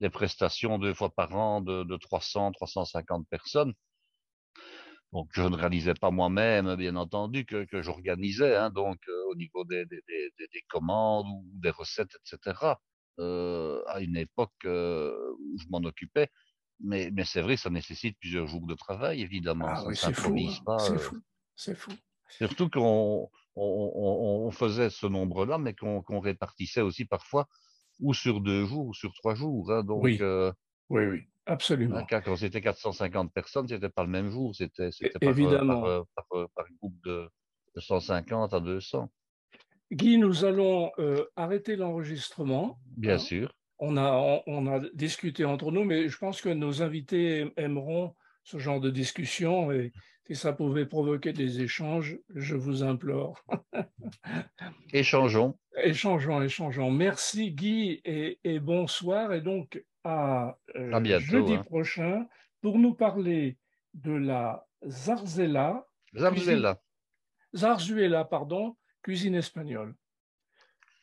des prestations deux fois par an de, de 300, 350 personnes. Donc, je ne réalisais pas moi-même, bien entendu, que, que j'organisais, hein, donc euh, au niveau des, des, commandes ou des recettes, etc. Euh, à une époque euh, où je m'en occupais. Mais, mais c'est vrai, ça nécessite plusieurs jours de travail, évidemment. Ah, oui, c'est fou. Hein. C'est fou. C'est fou. Surtout qu'on on, on, faisait ce nombre-là, mais qu'on répartissait aussi parfois ou sur deux jours ou sur trois jours. Hein, donc, oui. Euh, oui, oui, absolument. quand c'était 450 personnes, c'était pas le même jour, c'était par, euh. Par, euh, par, groupe de, 150 à 200. Guy, nous allons arrêter l'enregistrement. Bien hein. sûr. On a, on, a discuté entre nous, mais je pense que nos invités aimeront ce genre de discussion et si ça pouvait provoquer des échanges, je vous implore. [LAUGHS] échangeons. Échangeons, échangeons. Merci Guy et, bonsoir. Et donc à, euh, jeudi hein. prochain pour nous parler de la zarzela. Zarzuela. Zarzuela, pardon, Cuisine espagnole.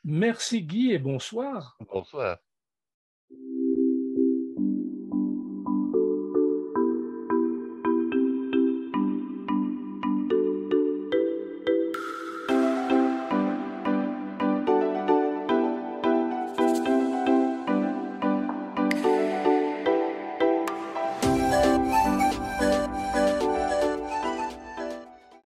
Merci Guy et bonsoir. Bonsoir.